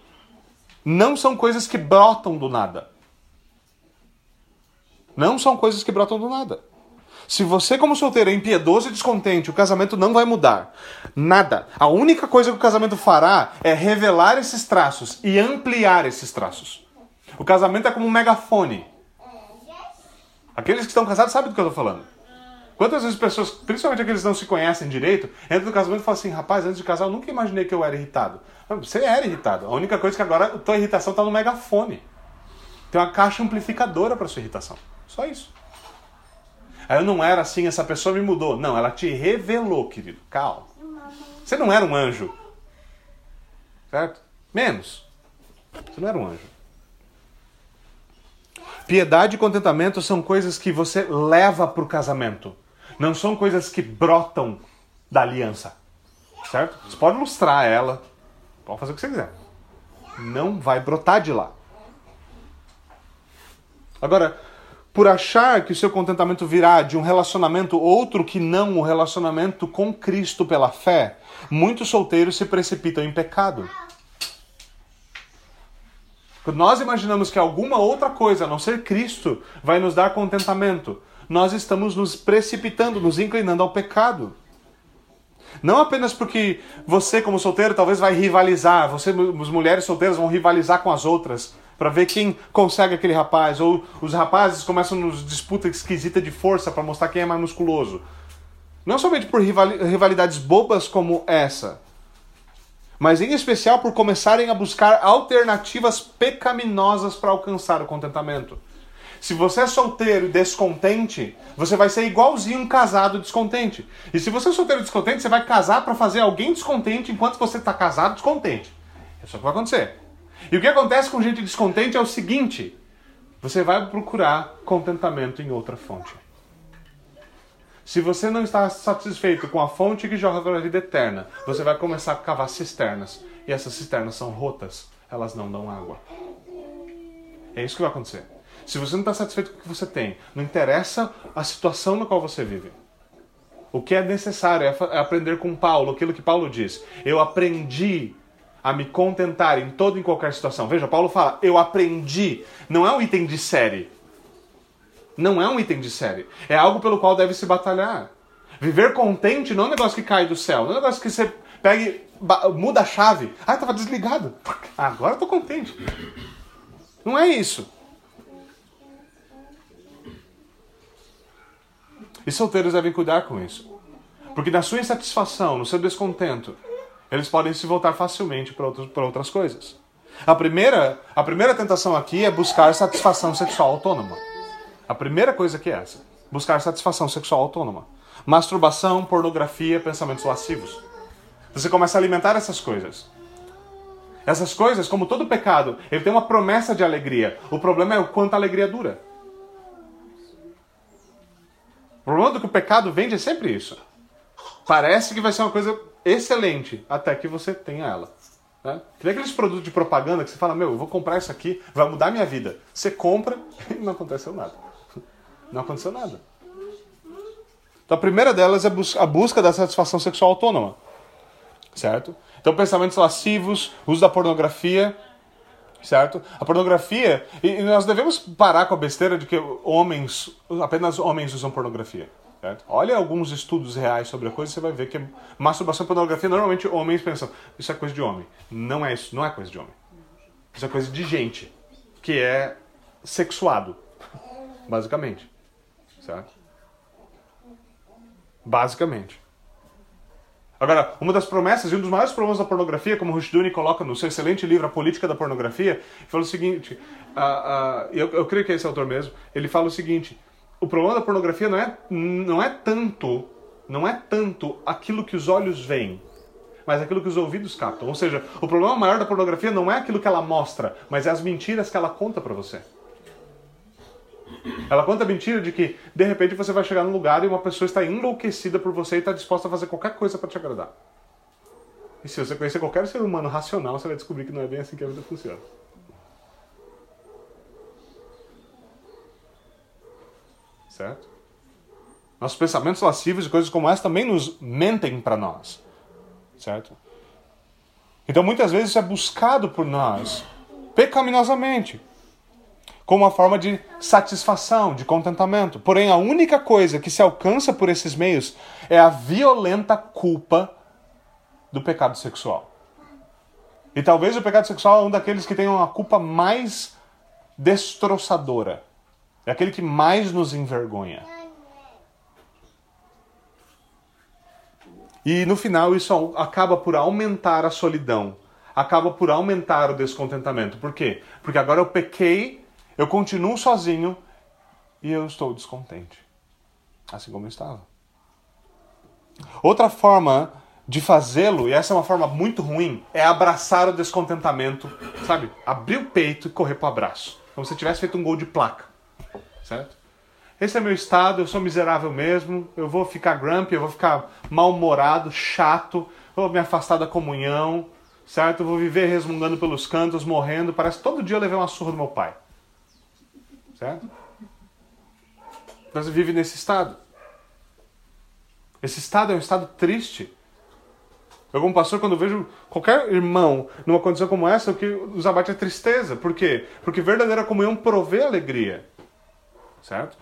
não são coisas que brotam do nada. Não são coisas que brotam do nada. Se você, como solteiro, é impiedoso e descontente, o casamento não vai mudar. Nada. A única coisa que o casamento fará é revelar esses traços e ampliar esses traços. O casamento é como um megafone. Aqueles que estão casados sabem do que eu estou falando. Quantas vezes pessoas, principalmente aqueles que não se conhecem direito, entram no casamento e falam assim: rapaz, antes de casar eu nunca imaginei que eu era irritado. Você era irritado. A única coisa é que agora a tua irritação está no megafone. Tem uma caixa amplificadora para sua irritação. Só isso. Aí eu não era assim, essa pessoa me mudou. Não, ela te revelou, querido. Calma. Você não era um anjo. Certo? Menos. Você não era um anjo. Piedade e contentamento são coisas que você leva para o casamento. Não são coisas que brotam da aliança. Certo? Você pode ilustrar ela. Pode fazer o que você quiser. Não vai brotar de lá. Agora, por achar que o seu contentamento virá de um relacionamento outro que não o relacionamento com Cristo pela fé, muitos solteiros se precipitam em pecado. Quando nós imaginamos que alguma outra coisa, a não ser Cristo, vai nos dar contentamento, nós estamos nos precipitando, nos inclinando ao pecado. Não apenas porque você, como solteiro, talvez vai rivalizar, você, as mulheres solteiras vão rivalizar com as outras para ver quem consegue aquele rapaz, ou os rapazes começam nos disputa esquisita de força para mostrar quem é mais musculoso. Não somente por rivalidades bobas como essa, mas em especial por começarem a buscar alternativas pecaminosas para alcançar o contentamento. Se você é solteiro e descontente, você vai ser igualzinho um casado descontente. E se você é solteiro descontente, você vai casar para fazer alguém descontente enquanto você está casado descontente. É só o que vai acontecer. E o que acontece com gente descontente é o seguinte: você vai procurar contentamento em outra fonte. Se você não está satisfeito com a fonte que joga para a vida eterna, você vai começar a cavar cisternas. E essas cisternas são rotas, elas não dão água. É isso que vai acontecer. Se você não está satisfeito com o que você tem, não interessa a situação na qual você vive. O que é necessário é, é aprender com Paulo, aquilo que Paulo diz. Eu aprendi a me contentar em toda e qualquer situação. Veja, Paulo fala, eu aprendi. Não é um item de série. Não é um item de série. É algo pelo qual deve se batalhar. Viver contente não é um negócio que cai do céu. Não é um negócio que você pega muda a chave. Ah, estava desligado. Agora tô contente. Não é isso. E solteiros devem cuidar com isso. Porque na sua insatisfação, no seu descontento, eles podem se voltar facilmente para outras, coisas. A primeira, a primeira tentação aqui é buscar satisfação sexual autônoma. A primeira coisa que é essa: buscar satisfação sexual autônoma. Masturbação, pornografia, pensamentos lascivos. Você começa a alimentar essas coisas. Essas coisas, como todo pecado, ele tem uma promessa de alegria. O problema é o quanto a alegria dura. O problema do que o pecado vende é sempre isso. Parece que vai ser uma coisa excelente até que você tenha ela. Né? Tem aqueles produtos de propaganda que você fala, meu, eu vou comprar isso aqui, vai mudar minha vida. Você compra e não aconteceu nada. Não aconteceu nada. Então a primeira delas é a busca da satisfação sexual autônoma. Certo? Então pensamentos lascivos, uso da pornografia, certo? A pornografia, e nós devemos parar com a besteira de que homens, apenas homens usam pornografia. Certo? Olha alguns estudos reais sobre a coisa, você vai ver que masturbação e pornografia, normalmente homens pensam, isso é coisa de homem. Não é isso, não é coisa de homem. Isso é coisa de gente que é sexuado, basicamente. Certo? Basicamente. Agora, uma das promessas e um dos maiores problemas da pornografia, como Rushduni coloca no seu excelente livro A Política da Pornografia, fala o seguinte, uh, uh, eu, eu creio que é esse autor mesmo, ele fala o seguinte, o problema da pornografia não é, não é tanto não é tanto aquilo que os olhos veem, mas aquilo que os ouvidos captam. Ou seja, o problema maior da pornografia não é aquilo que ela mostra, mas é as mentiras que ela conta para você. Ela conta a mentira de que, de repente, você vai chegar num lugar e uma pessoa está enlouquecida por você e está disposta a fazer qualquer coisa para te agradar. E se você conhecer qualquer ser humano racional, você vai descobrir que não é bem assim que a vida funciona. Certo? Nossos pensamentos lascivos e coisas como essa também nos mentem para nós. Certo? Então muitas vezes isso é buscado por nós pecaminosamente como uma forma de satisfação, de contentamento. Porém, a única coisa que se alcança por esses meios é a violenta culpa do pecado sexual. E talvez o pecado sexual é um daqueles que tem uma culpa mais destroçadora. É aquele que mais nos envergonha. E no final isso acaba por aumentar a solidão, acaba por aumentar o descontentamento. Por quê? Porque agora eu pequei eu continuo sozinho e eu estou descontente. Assim como eu estava. Outra forma de fazê-lo, e essa é uma forma muito ruim, é abraçar o descontentamento, sabe? Abrir o peito e correr para o abraço. Como se tivesse feito um gol de placa. Certo? Esse é meu estado, eu sou miserável mesmo, eu vou ficar grumpy, eu vou ficar mal-humorado, chato, vou me afastar da comunhão, certo? Eu vou viver resmungando pelos cantos, morrendo, parece que todo dia eu levei uma surra do meu pai. Certo? Você vive nesse estado. Esse estado é um estado triste. Eu, como pastor, quando vejo qualquer irmão numa condição como essa, o que nos abate é tristeza. Por quê? Porque verdadeira comunhão provê alegria. Certo?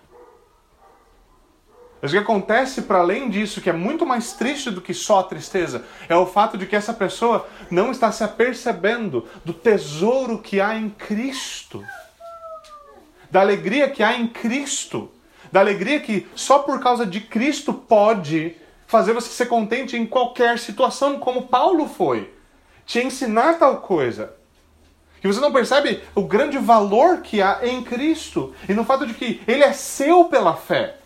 Mas o que acontece para além disso, que é muito mais triste do que só a tristeza, é o fato de que essa pessoa não está se apercebendo do tesouro que há em Cristo, da alegria que há em Cristo, da alegria que só por causa de Cristo pode fazer você ser contente em qualquer situação, como Paulo foi, te ensinar tal coisa. Que você não percebe o grande valor que há em Cristo e no fato de que ele é seu pela fé.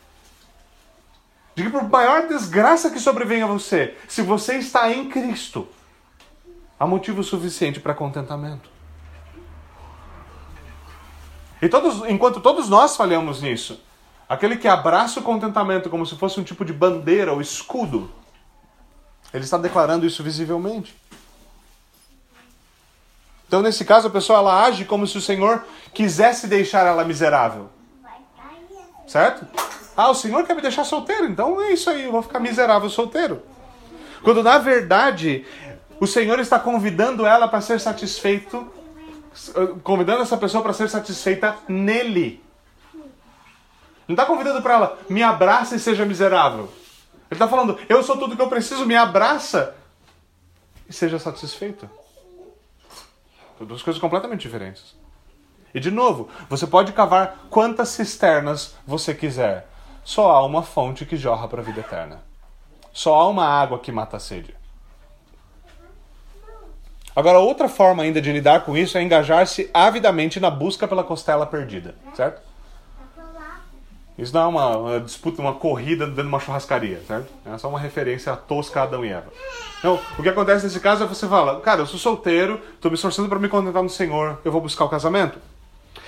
De que por maior desgraça que sobrevenha a você, se você está em Cristo, há motivo suficiente para contentamento. E todos, enquanto todos nós falhamos nisso, aquele que abraça o contentamento como se fosse um tipo de bandeira ou escudo, ele está declarando isso visivelmente. Então, nesse caso, a pessoa ela age como se o Senhor quisesse deixar ela miserável. Certo? Ah, o Senhor quer me deixar solteiro, então é isso aí, eu vou ficar miserável solteiro. Quando na verdade o Senhor está convidando ela para ser satisfeito, convidando essa pessoa para ser satisfeita nele. Não está convidando para ela, me abraça e seja miserável. Ele está falando, eu sou tudo que eu preciso, me abraça e seja satisfeito. São duas coisas completamente diferentes. E de novo, você pode cavar quantas cisternas você quiser. Só há uma fonte que jorra para a vida eterna. Só há uma água que mata a sede. Agora, outra forma ainda de lidar com isso é engajar-se avidamente na busca pela costela perdida, certo? Isso não é uma, uma, disputa, uma corrida dentro de uma churrascaria, certo? É só uma referência a tosca Adão e Eva. Então, o que acontece nesse caso é você fala, cara, eu sou solteiro, estou me esforçando para me contentar no Senhor, eu vou buscar o casamento.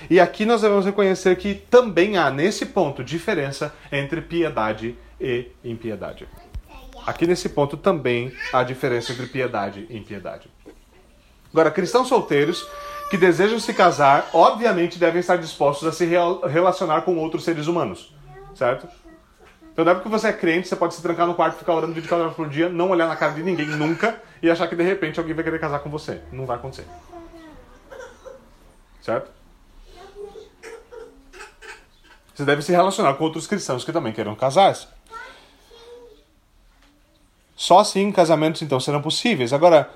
E aqui nós devemos reconhecer que também há, nesse ponto, diferença entre piedade e impiedade. Aqui nesse ponto também há diferença entre piedade e impiedade. Agora, cristãos solteiros que desejam se casar, obviamente devem estar dispostos a se relacionar com outros seres humanos, certo? Então não é porque você é crente, você pode se trancar no quarto, ficar orando 24 horas por dia, não olhar na cara de ninguém nunca e achar que de repente alguém vai querer casar com você. Não vai acontecer. Certo? Você deve se relacionar com outros cristãos que também queiram casar-se. Só assim casamentos então serão possíveis. Agora,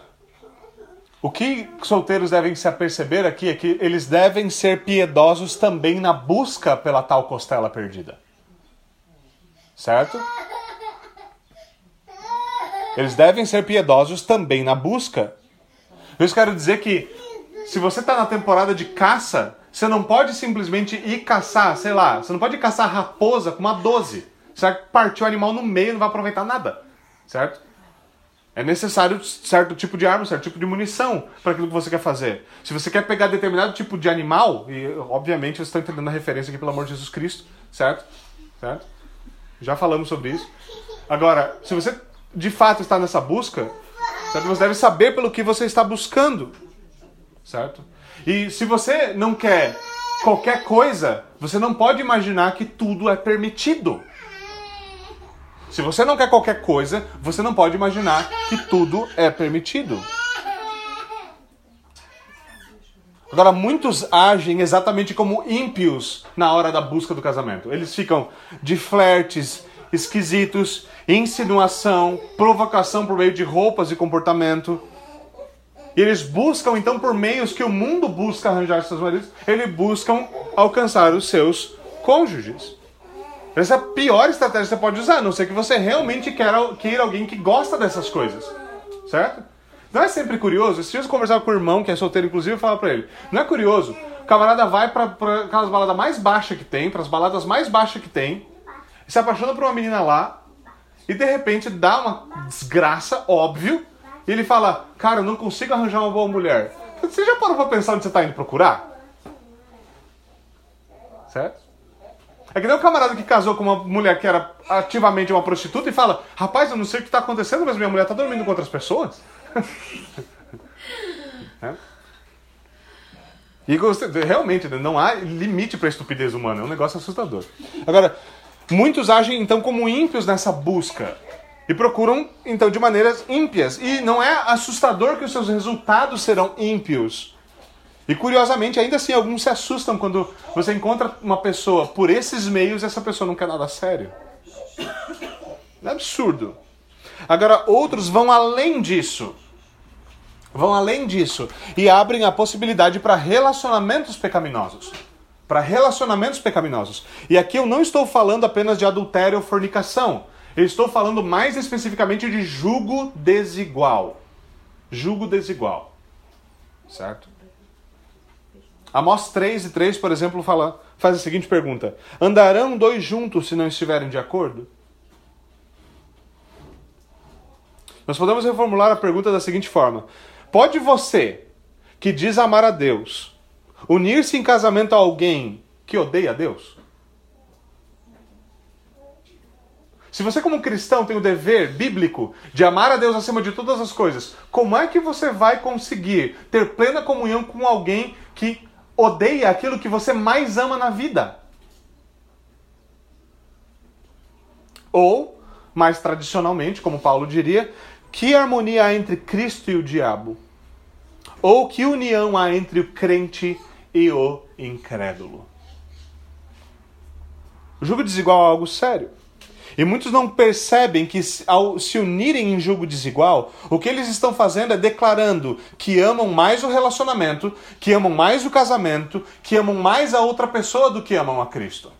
o que solteiros devem se aperceber aqui é que eles devem ser piedosos também na busca pela tal costela perdida. Certo? Eles devem ser piedosos também na busca. Eu quero dizer que se você está na temporada de caça, você não pode simplesmente ir caçar, sei lá, você não pode caçar raposa com uma 12. Você vai partir o animal no meio e não vai aproveitar nada. Certo? É necessário certo tipo de arma, certo tipo de munição para aquilo que você quer fazer. Se você quer pegar determinado tipo de animal, e obviamente você está entendendo a referência aqui pelo amor de Jesus Cristo, certo? Certo? Já falamos sobre isso. Agora, se você de fato está nessa busca, certo? você deve saber pelo que você está buscando, certo? E se você não quer qualquer coisa, você não pode imaginar que tudo é permitido. Se você não quer qualquer coisa, você não pode imaginar que tudo é permitido. Agora, muitos agem exatamente como ímpios na hora da busca do casamento. Eles ficam de flertes esquisitos, insinuação, provocação por meio de roupas e comportamento. E eles buscam, então, por meios que o mundo busca arranjar seus maridos, eles buscam alcançar os seus cônjuges. Essa é a pior estratégia que você pode usar, a não ser que você realmente queira, queira alguém que gosta dessas coisas. Certo? Não é sempre curioso? Se eu conversar com o irmão, que é solteiro, inclusive, eu falo pra ele: não é curioso? O camarada vai pra aquelas baladas mais baixas que tem, pras baladas mais baixas que tem, se apaixona por uma menina lá, e de repente dá uma desgraça, óbvio, e ele fala: Cara, eu não consigo arranjar uma boa mulher. Você já parou pra pensar onde você tá indo procurar? Certo? É que nem o camarada que casou com uma mulher que era ativamente uma prostituta e fala: Rapaz, eu não sei o que está acontecendo, mas minha mulher está dormindo com outras pessoas. é. E realmente, né, não há limite para a estupidez humana, é um negócio assustador. Agora, muitos agem então como ímpios nessa busca e procuram então de maneiras ímpias. E não é assustador que os seus resultados serão ímpios. E curiosamente, ainda assim, alguns se assustam quando você encontra uma pessoa por esses meios e essa pessoa não quer nada sério. É absurdo. Agora, outros vão além disso. Vão além disso e abrem a possibilidade para relacionamentos pecaminosos. Para relacionamentos pecaminosos. E aqui eu não estou falando apenas de adultério ou fornicação. Eu estou falando mais especificamente de julgo desigual. Julgo desigual. Certo? Amós 3 e 3, por exemplo, fala, faz a seguinte pergunta: Andarão dois juntos se não estiverem de acordo? Nós podemos reformular a pergunta da seguinte forma: Pode você, que diz amar a Deus, unir-se em casamento a alguém que odeia a Deus? Se você, como cristão, tem o dever bíblico de amar a Deus acima de todas as coisas, como é que você vai conseguir ter plena comunhão com alguém que odeia aquilo que você mais ama na vida? Ou, mais tradicionalmente, como Paulo diria, que harmonia há entre Cristo e o diabo? Ou que união há entre o crente e o incrédulo? O desigual é algo sério. E muitos não percebem que, ao se unirem em julgo desigual, o que eles estão fazendo é declarando que amam mais o relacionamento, que amam mais o casamento, que amam mais a outra pessoa do que amam a Cristo.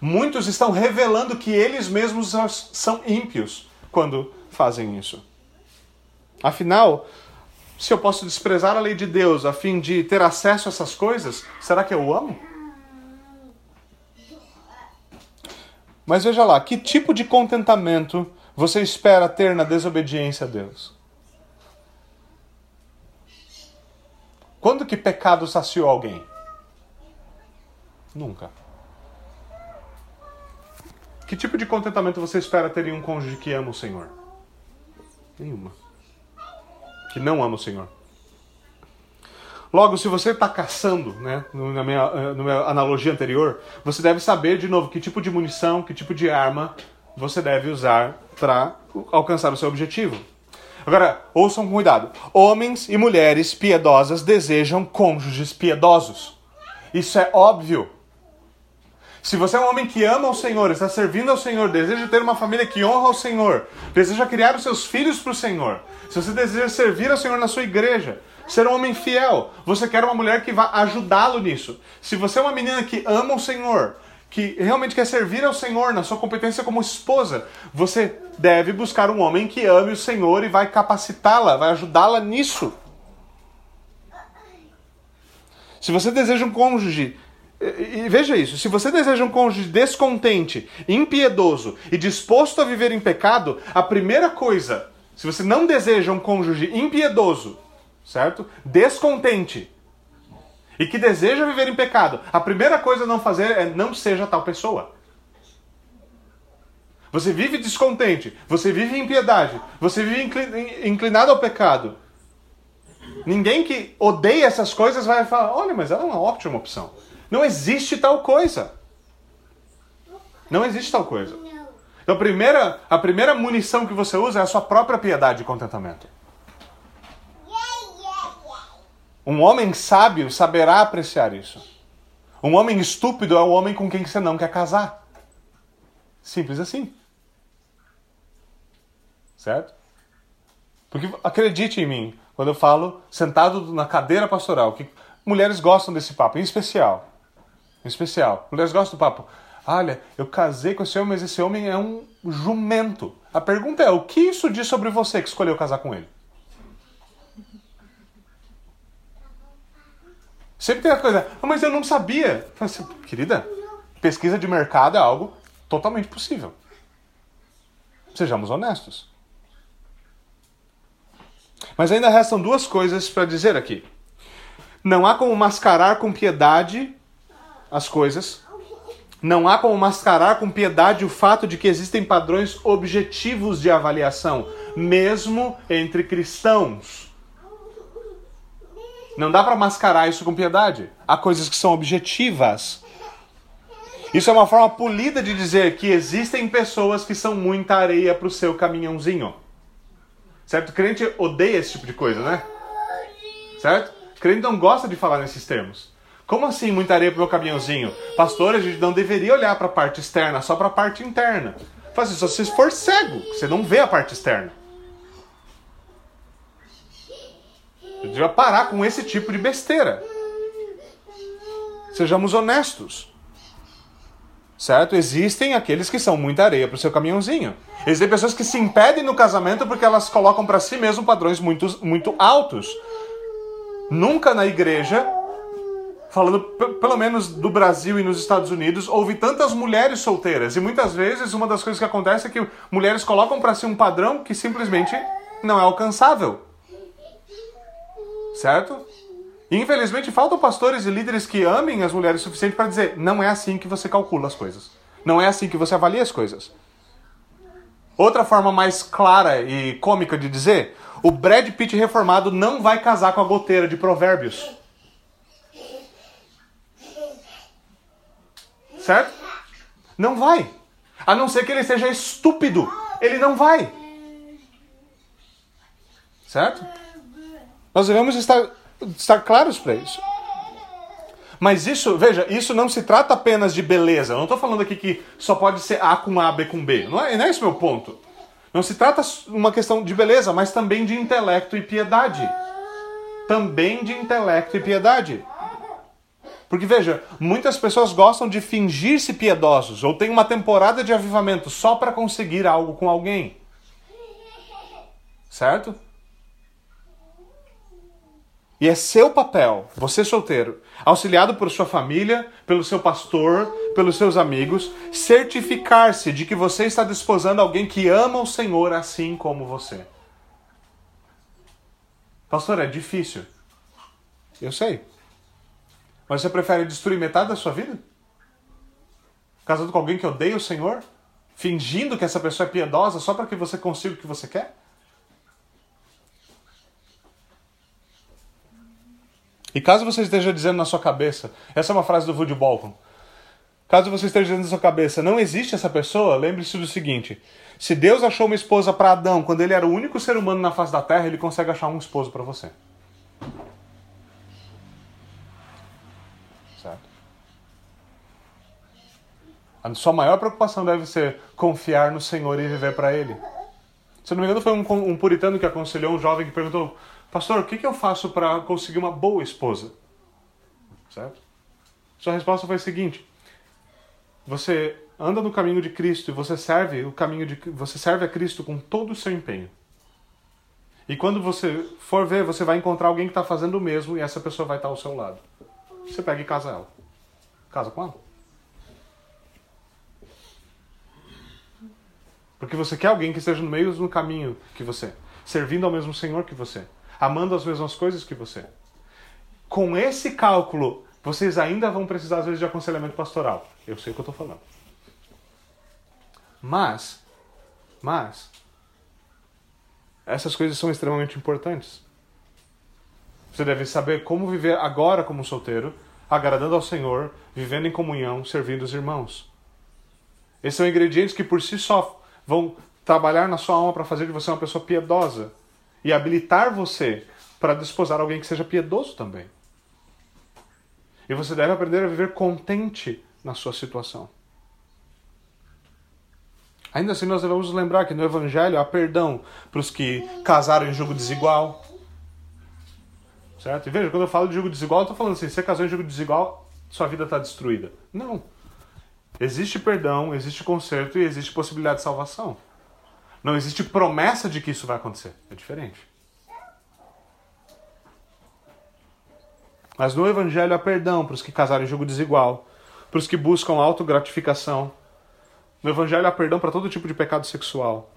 Muitos estão revelando que eles mesmos são ímpios quando fazem isso. Afinal, se eu posso desprezar a lei de Deus a fim de ter acesso a essas coisas, será que eu amo? Mas veja lá, que tipo de contentamento você espera ter na desobediência a Deus? Quando que pecado saciou alguém? Nunca. Que tipo de contentamento você espera ter em um cônjuge que ama o Senhor? Nenhuma. Que não ama o Senhor. Logo, se você está caçando, né, na minha, eh, na minha analogia anterior, você deve saber de novo que tipo de munição, que tipo de arma você deve usar para alcançar o seu objetivo. Agora, ouçam com cuidado. Homens e mulheres piedosas desejam cônjuges piedosos. Isso é óbvio. Se você é um homem que ama o Senhor, está servindo ao Senhor, deseja ter uma família que honra o Senhor, deseja criar os seus filhos para o Senhor, se você deseja servir ao Senhor na sua igreja, ser um homem fiel, você quer uma mulher que vá ajudá-lo nisso. Se você é uma menina que ama o Senhor, que realmente quer servir ao Senhor na sua competência como esposa, você deve buscar um homem que ame o Senhor e vai capacitá-la, vai ajudá-la nisso. Se você deseja um cônjuge e, veja isso: se você deseja um cônjuge descontente, impiedoso e disposto a viver em pecado, a primeira coisa, se você não deseja um cônjuge impiedoso, certo? Descontente e que deseja viver em pecado, a primeira coisa a não fazer é não seja tal pessoa. Você vive descontente, você vive em impiedade, você vive inclinado ao pecado. Ninguém que odeia essas coisas vai falar: olha, mas ela é uma ótima opção. Não existe tal coisa. Não existe tal coisa. Então a primeira, a primeira munição que você usa é a sua própria piedade e contentamento. Um homem sábio saberá apreciar isso. Um homem estúpido é o homem com quem você não quer casar. Simples assim. Certo? Porque acredite em mim, quando eu falo sentado na cadeira pastoral, que mulheres gostam desse papo, em especial em especial. Mulheres gostam do papo. Olha, eu casei com esse homem, mas esse homem é um jumento. A pergunta é: o que isso diz sobre você que escolheu casar com ele? Sempre tem a coisa, ah, mas eu não sabia. Assim, Querida, pesquisa de mercado é algo totalmente possível. Sejamos honestos. Mas ainda restam duas coisas para dizer aqui. Não há como mascarar com piedade as coisas. Não há como mascarar com piedade o fato de que existem padrões objetivos de avaliação, mesmo entre cristãos. Não dá para mascarar isso com piedade. Há coisas que são objetivas. Isso é uma forma polida de dizer que existem pessoas que são muita areia para o seu caminhãozinho. Certo? O crente odeia esse tipo de coisa, né? Certo? O crente não gosta de falar nesses termos. Como assim muita areia pro meu caminhãozinho? Pastor, a gente não deveria olhar para a parte externa, só para a parte interna. Faz isso, se você for cego, você não vê a parte externa. Devia parar com esse tipo de besteira. Sejamos honestos. Certo? Existem aqueles que são muita areia para o seu caminhãozinho. Existem pessoas que se impedem no casamento porque elas colocam para si mesmo padrões muito, muito altos. Nunca na igreja, falando pelo menos do Brasil e nos Estados Unidos, houve tantas mulheres solteiras. E muitas vezes uma das coisas que acontece é que mulheres colocam para si um padrão que simplesmente não é alcançável. Certo? Infelizmente faltam pastores e líderes que amem as mulheres o suficiente para dizer: não é assim que você calcula as coisas. Não é assim que você avalia as coisas. Outra forma mais clara e cômica de dizer: o Brad Pitt reformado não vai casar com a goteira de Provérbios. Certo? Não vai. A não ser que ele seja estúpido. Ele não vai. Certo? Nós devemos estar estar claros para isso. Mas isso, veja, isso não se trata apenas de beleza. Eu não estou falando aqui que só pode ser A com A, B com B. Não é, não é esse meu ponto. Não se trata uma questão de beleza, mas também de intelecto e piedade. Também de intelecto e piedade. Porque veja, muitas pessoas gostam de fingir-se piedosos ou tem uma temporada de avivamento só para conseguir algo com alguém. Certo? E é seu papel, você solteiro, auxiliado por sua família, pelo seu pastor, pelos seus amigos, certificar-se de que você está desposando alguém que ama o Senhor assim como você. Pastor, é difícil. Eu sei. Mas você prefere destruir metade da sua vida? Casado com alguém que odeia o Senhor? Fingindo que essa pessoa é piedosa só para que você consiga o que você quer? E caso você esteja dizendo na sua cabeça, essa é uma frase do Woody Bolton, caso você esteja dizendo na sua cabeça, não existe essa pessoa, lembre-se do seguinte: se Deus achou uma esposa para Adão quando ele era o único ser humano na face da terra, ele consegue achar um esposo para você. Certo? A sua maior preocupação deve ser confiar no Senhor e viver para Ele. Se não me engano, foi um, um puritano que aconselhou um jovem que perguntou: Pastor, o que, que eu faço para conseguir uma boa esposa? Certo? Sua resposta foi a seguinte: Você anda no caminho de Cristo e você serve o caminho de você serve a Cristo com todo o seu empenho. E quando você for ver, você vai encontrar alguém que está fazendo o mesmo e essa pessoa vai estar ao seu lado. Você pega e casa ela. Casa com ela. Porque você quer alguém que esteja no meio do caminho que você, servindo ao mesmo Senhor que você amando as mesmas coisas que você. Com esse cálculo, vocês ainda vão precisar, às vezes, de aconselhamento pastoral. Eu sei o que eu estou falando. Mas, mas, essas coisas são extremamente importantes. Você deve saber como viver agora como solteiro, agradando ao Senhor, vivendo em comunhão, servindo os irmãos. Esses são ingredientes que por si só vão trabalhar na sua alma para fazer de você uma pessoa piedosa, e habilitar você para desposar alguém que seja piedoso também. E você deve aprender a viver contente na sua situação. Ainda assim, nós devemos lembrar que no Evangelho há perdão para os que casaram em jogo desigual. Certo? E veja, quando eu falo de jogo desigual, eu estou falando assim: você casou em jogo desigual, sua vida está destruída. Não. Existe perdão, existe conserto e existe possibilidade de salvação. Não existe promessa de que isso vai acontecer. É diferente. Mas no Evangelho há perdão para os que casaram em jogo desigual, para os que buscam autogratificação. No Evangelho há perdão para todo tipo de pecado sexual.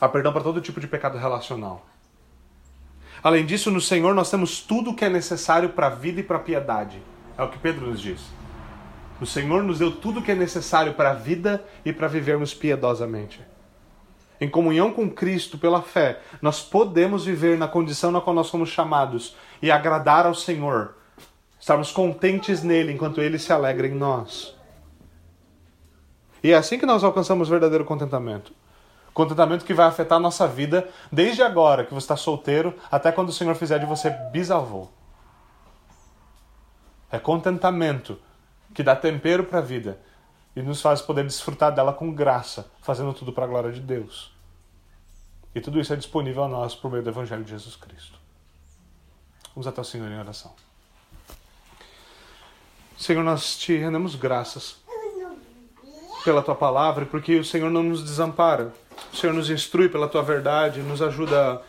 Há perdão para todo tipo de pecado relacional. Além disso, no Senhor nós temos tudo o que é necessário para a vida e para a piedade. É o que Pedro nos diz. O Senhor nos deu tudo o que é necessário para a vida e para vivermos piedosamente em comunhão com Cristo pela fé, nós podemos viver na condição na qual nós somos chamados e agradar ao Senhor, estarmos contentes nele enquanto ele se alegra em nós. E é assim que nós alcançamos verdadeiro contentamento. Contentamento que vai afetar a nossa vida desde agora que você está solteiro até quando o Senhor fizer de você bisavô. É contentamento que dá tempero para a vida e nos faz poder desfrutar dela com graça, fazendo tudo para a glória de Deus. E tudo isso é disponível a nós por meio do Evangelho de Jesus Cristo. Vamos até o Senhor em oração. Senhor, nós te rendemos graças pela tua palavra porque o Senhor não nos desampara. O Senhor nos instrui pela tua verdade, nos ajuda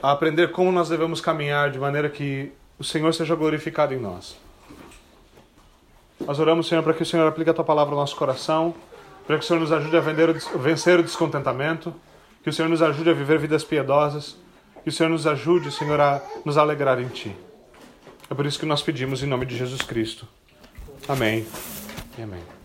a aprender como nós devemos caminhar de maneira que o Senhor seja glorificado em nós. Nós oramos, Senhor, para que o Senhor aplique a tua palavra no nosso coração, para que o Senhor nos ajude a vencer o descontentamento, que o Senhor nos ajude a viver vidas piedosas, que o Senhor nos ajude, Senhor, a nos alegrar em Ti. É por isso que nós pedimos em nome de Jesus Cristo. Amém e amém.